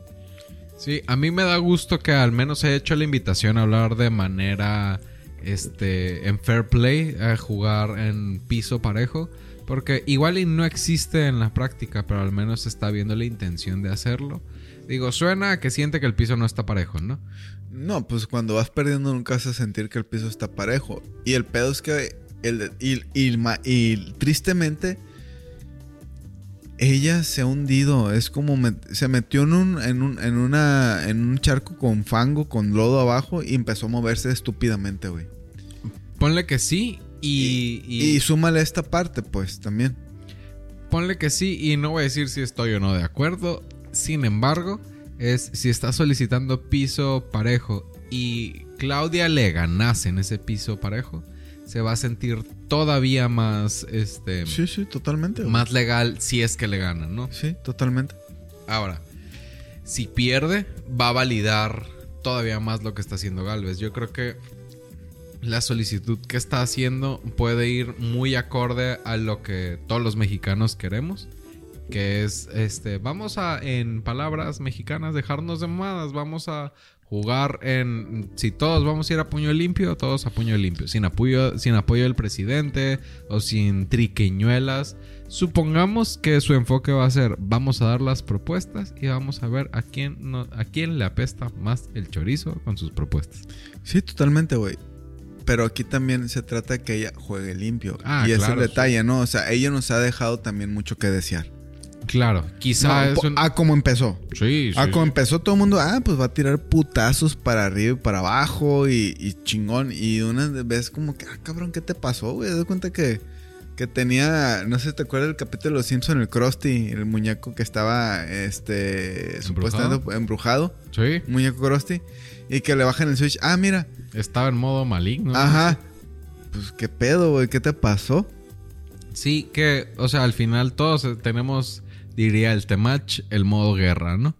[SPEAKER 1] Sí, a mí me da gusto que al menos haya hecho la invitación a hablar de manera este en fair play, a jugar en piso parejo, porque igual y no existe en la práctica, pero al menos está viendo la intención de hacerlo. Digo, suena que siente que el piso no está parejo, ¿no?
[SPEAKER 2] No, pues cuando vas perdiendo nunca vas a sentir que el piso está parejo. Y el pedo es que. El, y, y ma- y tristemente. Ella se ha hundido. Es como. se metió en un, en, un, en, una, en un charco con fango, con lodo abajo. Y empezó a moverse estúpidamente, güey.
[SPEAKER 1] Ponle que sí y, y-
[SPEAKER 2] Y súmale esta parte, pues también.
[SPEAKER 1] Ponle que sí y no voy a decir si estoy o no de acuerdo. Sin embargo, es si está solicitando piso parejo y Claudia le ganase en ese piso parejo, se va a sentir todavía más este
[SPEAKER 2] Sí, sí, totalmente.
[SPEAKER 1] más legal si es que le ganan, ¿no?
[SPEAKER 2] Sí, totalmente.
[SPEAKER 1] Ahora, si pierde, va a validar todavía más lo que está haciendo Galvez. Yo creo que la solicitud que está haciendo puede ir muy acorde a lo que todos los mexicanos queremos. Que es, este, vamos a, en palabras mexicanas, dejarnos de mamadas. Vamos a jugar en, si todos vamos a ir a puño limpio, todos a puño limpio. Sin apoyo, sin apoyo del presidente o sin triqueñuelas. Supongamos que su enfoque va a ser, vamos a dar las propuestas y vamos a ver a quién, no, a quién le apesta más el chorizo con sus propuestas.
[SPEAKER 2] Sí, totalmente, güey. Pero aquí también se trata de que ella juegue limpio.
[SPEAKER 1] Ah,
[SPEAKER 2] y ese es
[SPEAKER 1] claro,
[SPEAKER 2] el detalle, ¿no? O sea, ella nos ha dejado también mucho que desear.
[SPEAKER 1] Claro, quizá
[SPEAKER 2] No,
[SPEAKER 1] un...
[SPEAKER 2] Ah, como empezó.
[SPEAKER 1] sí, sí.
[SPEAKER 2] Ah, como empezó todo el mundo, ah, pues va a tirar putazos para arriba y para abajo y, y chingón. Y una vez como que, ah, cabrón, ¿qué te pasó, güey? Te das cuenta que, que tenía, no sé si te acuerdas del capítulo de Los Simpson, el Krusty, el muñeco que estaba, este, supuestamente embrujado.
[SPEAKER 1] Sí,
[SPEAKER 2] muñeco Krusty. Y que le bajan el switch. Ah, mira.
[SPEAKER 1] estaba en modo maligno.
[SPEAKER 2] Ajá. Pues qué pedo, güey, ¿qué te pasó?
[SPEAKER 1] Sí, que, o sea, al final todos tenemos, diría el temach, el modo guerra, ¿no?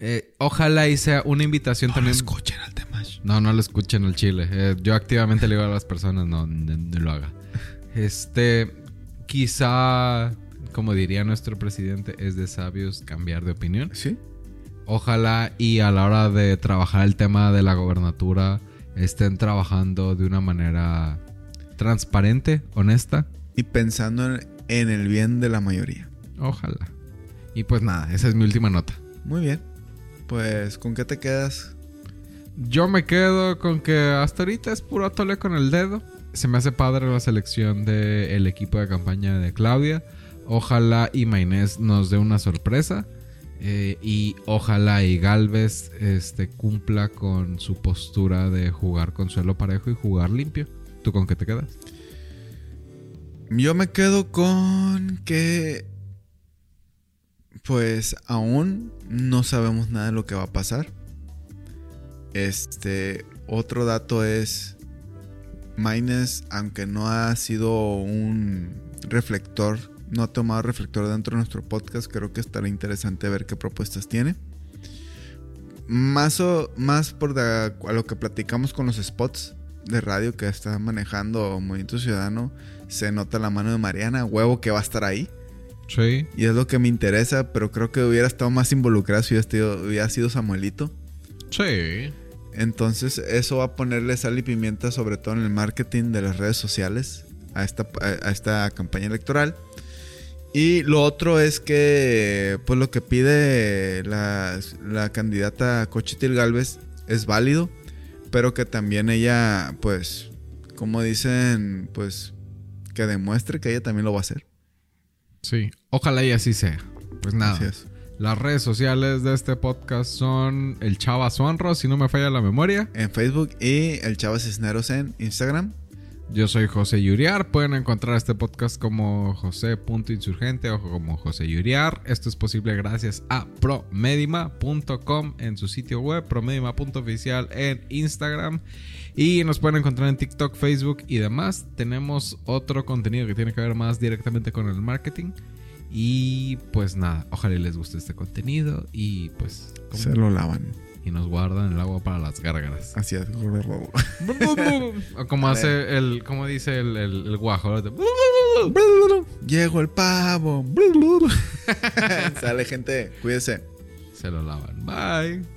[SPEAKER 1] Eh, ojalá y sea una invitación
[SPEAKER 2] No
[SPEAKER 1] también.
[SPEAKER 2] escuchen al Temash.
[SPEAKER 1] No, no lo escuchen al chile. Eh, yo activamente le digo a las personas, no, no, no lo haga. Este, quizá, como diría nuestro presidente, es de sabios cambiar de opinión.
[SPEAKER 2] ¿Sí?
[SPEAKER 1] Ojalá y a la hora de trabajar el tema de la gobernatura estén trabajando de una manera transparente, honesta.
[SPEAKER 2] Y pensando en, en el bien de la mayoría.
[SPEAKER 1] Ojalá. Y pues nada, esa es mi última nota.
[SPEAKER 2] Muy bien. Pues, ¿con qué te quedas?
[SPEAKER 1] Yo me quedo con que hasta ahorita es puro atole con el dedo. Se me hace padre la selección del equipo de campaña de Claudia. Ojalá y Maynés nos dé una sorpresa. Eh, y ojalá y Galvez este, cumpla con su postura de jugar con suelo parejo y jugar limpio. ¿Tú con qué te quedas?
[SPEAKER 2] Yo me quedo con que. Pues aún no sabemos nada de lo que va a pasar. Este, otro dato es Maynes, aunque no ha sido un reflector, no ha tomado reflector dentro de nuestro podcast, creo que estará interesante ver qué propuestas tiene. Más, o, más por a lo que platicamos con los spots de radio que está manejando Movimiento Ciudadano, se nota la mano de Mariana, huevo que va a estar ahí.
[SPEAKER 1] Sí.
[SPEAKER 2] Y es lo que me interesa, pero creo que hubiera estado más involucrado si hubiera sido Samuelito.
[SPEAKER 1] Sí.
[SPEAKER 2] Entonces eso va a ponerle sal y pimienta sobre todo en el marketing de las redes sociales a esta, a esta campaña electoral. Y lo otro es que pues lo que pide la, la candidata Cochitil Galvez es válido, pero que también ella pues como dicen pues que demuestre que ella también lo va a hacer.
[SPEAKER 1] Sí, ojalá y así sea. Pues nada. Las redes sociales de este podcast son el Chava Suanro, si no me falla la memoria.
[SPEAKER 2] En Facebook y el Chava Cisneros en Instagram.
[SPEAKER 1] Yo soy José Yuriar. Pueden encontrar este podcast como José.insurgente o como José Yuriar. Esto es posible gracias a promedima.com en su sitio web, promedima.oficial en Instagram. Y nos pueden encontrar en TikTok, Facebook y demás. Tenemos otro contenido que tiene que ver más directamente con el marketing. Y pues nada, ojalá les guste este contenido y pues...
[SPEAKER 2] Se lo lavan.
[SPEAKER 1] Y nos guardan el agua para las gárgaras.
[SPEAKER 2] Así es.
[SPEAKER 1] como hace el... Como dice el, el, guajo.
[SPEAKER 2] Llegó el pavo. Sale gente, cuídese.
[SPEAKER 1] Se lo lavan. Bye.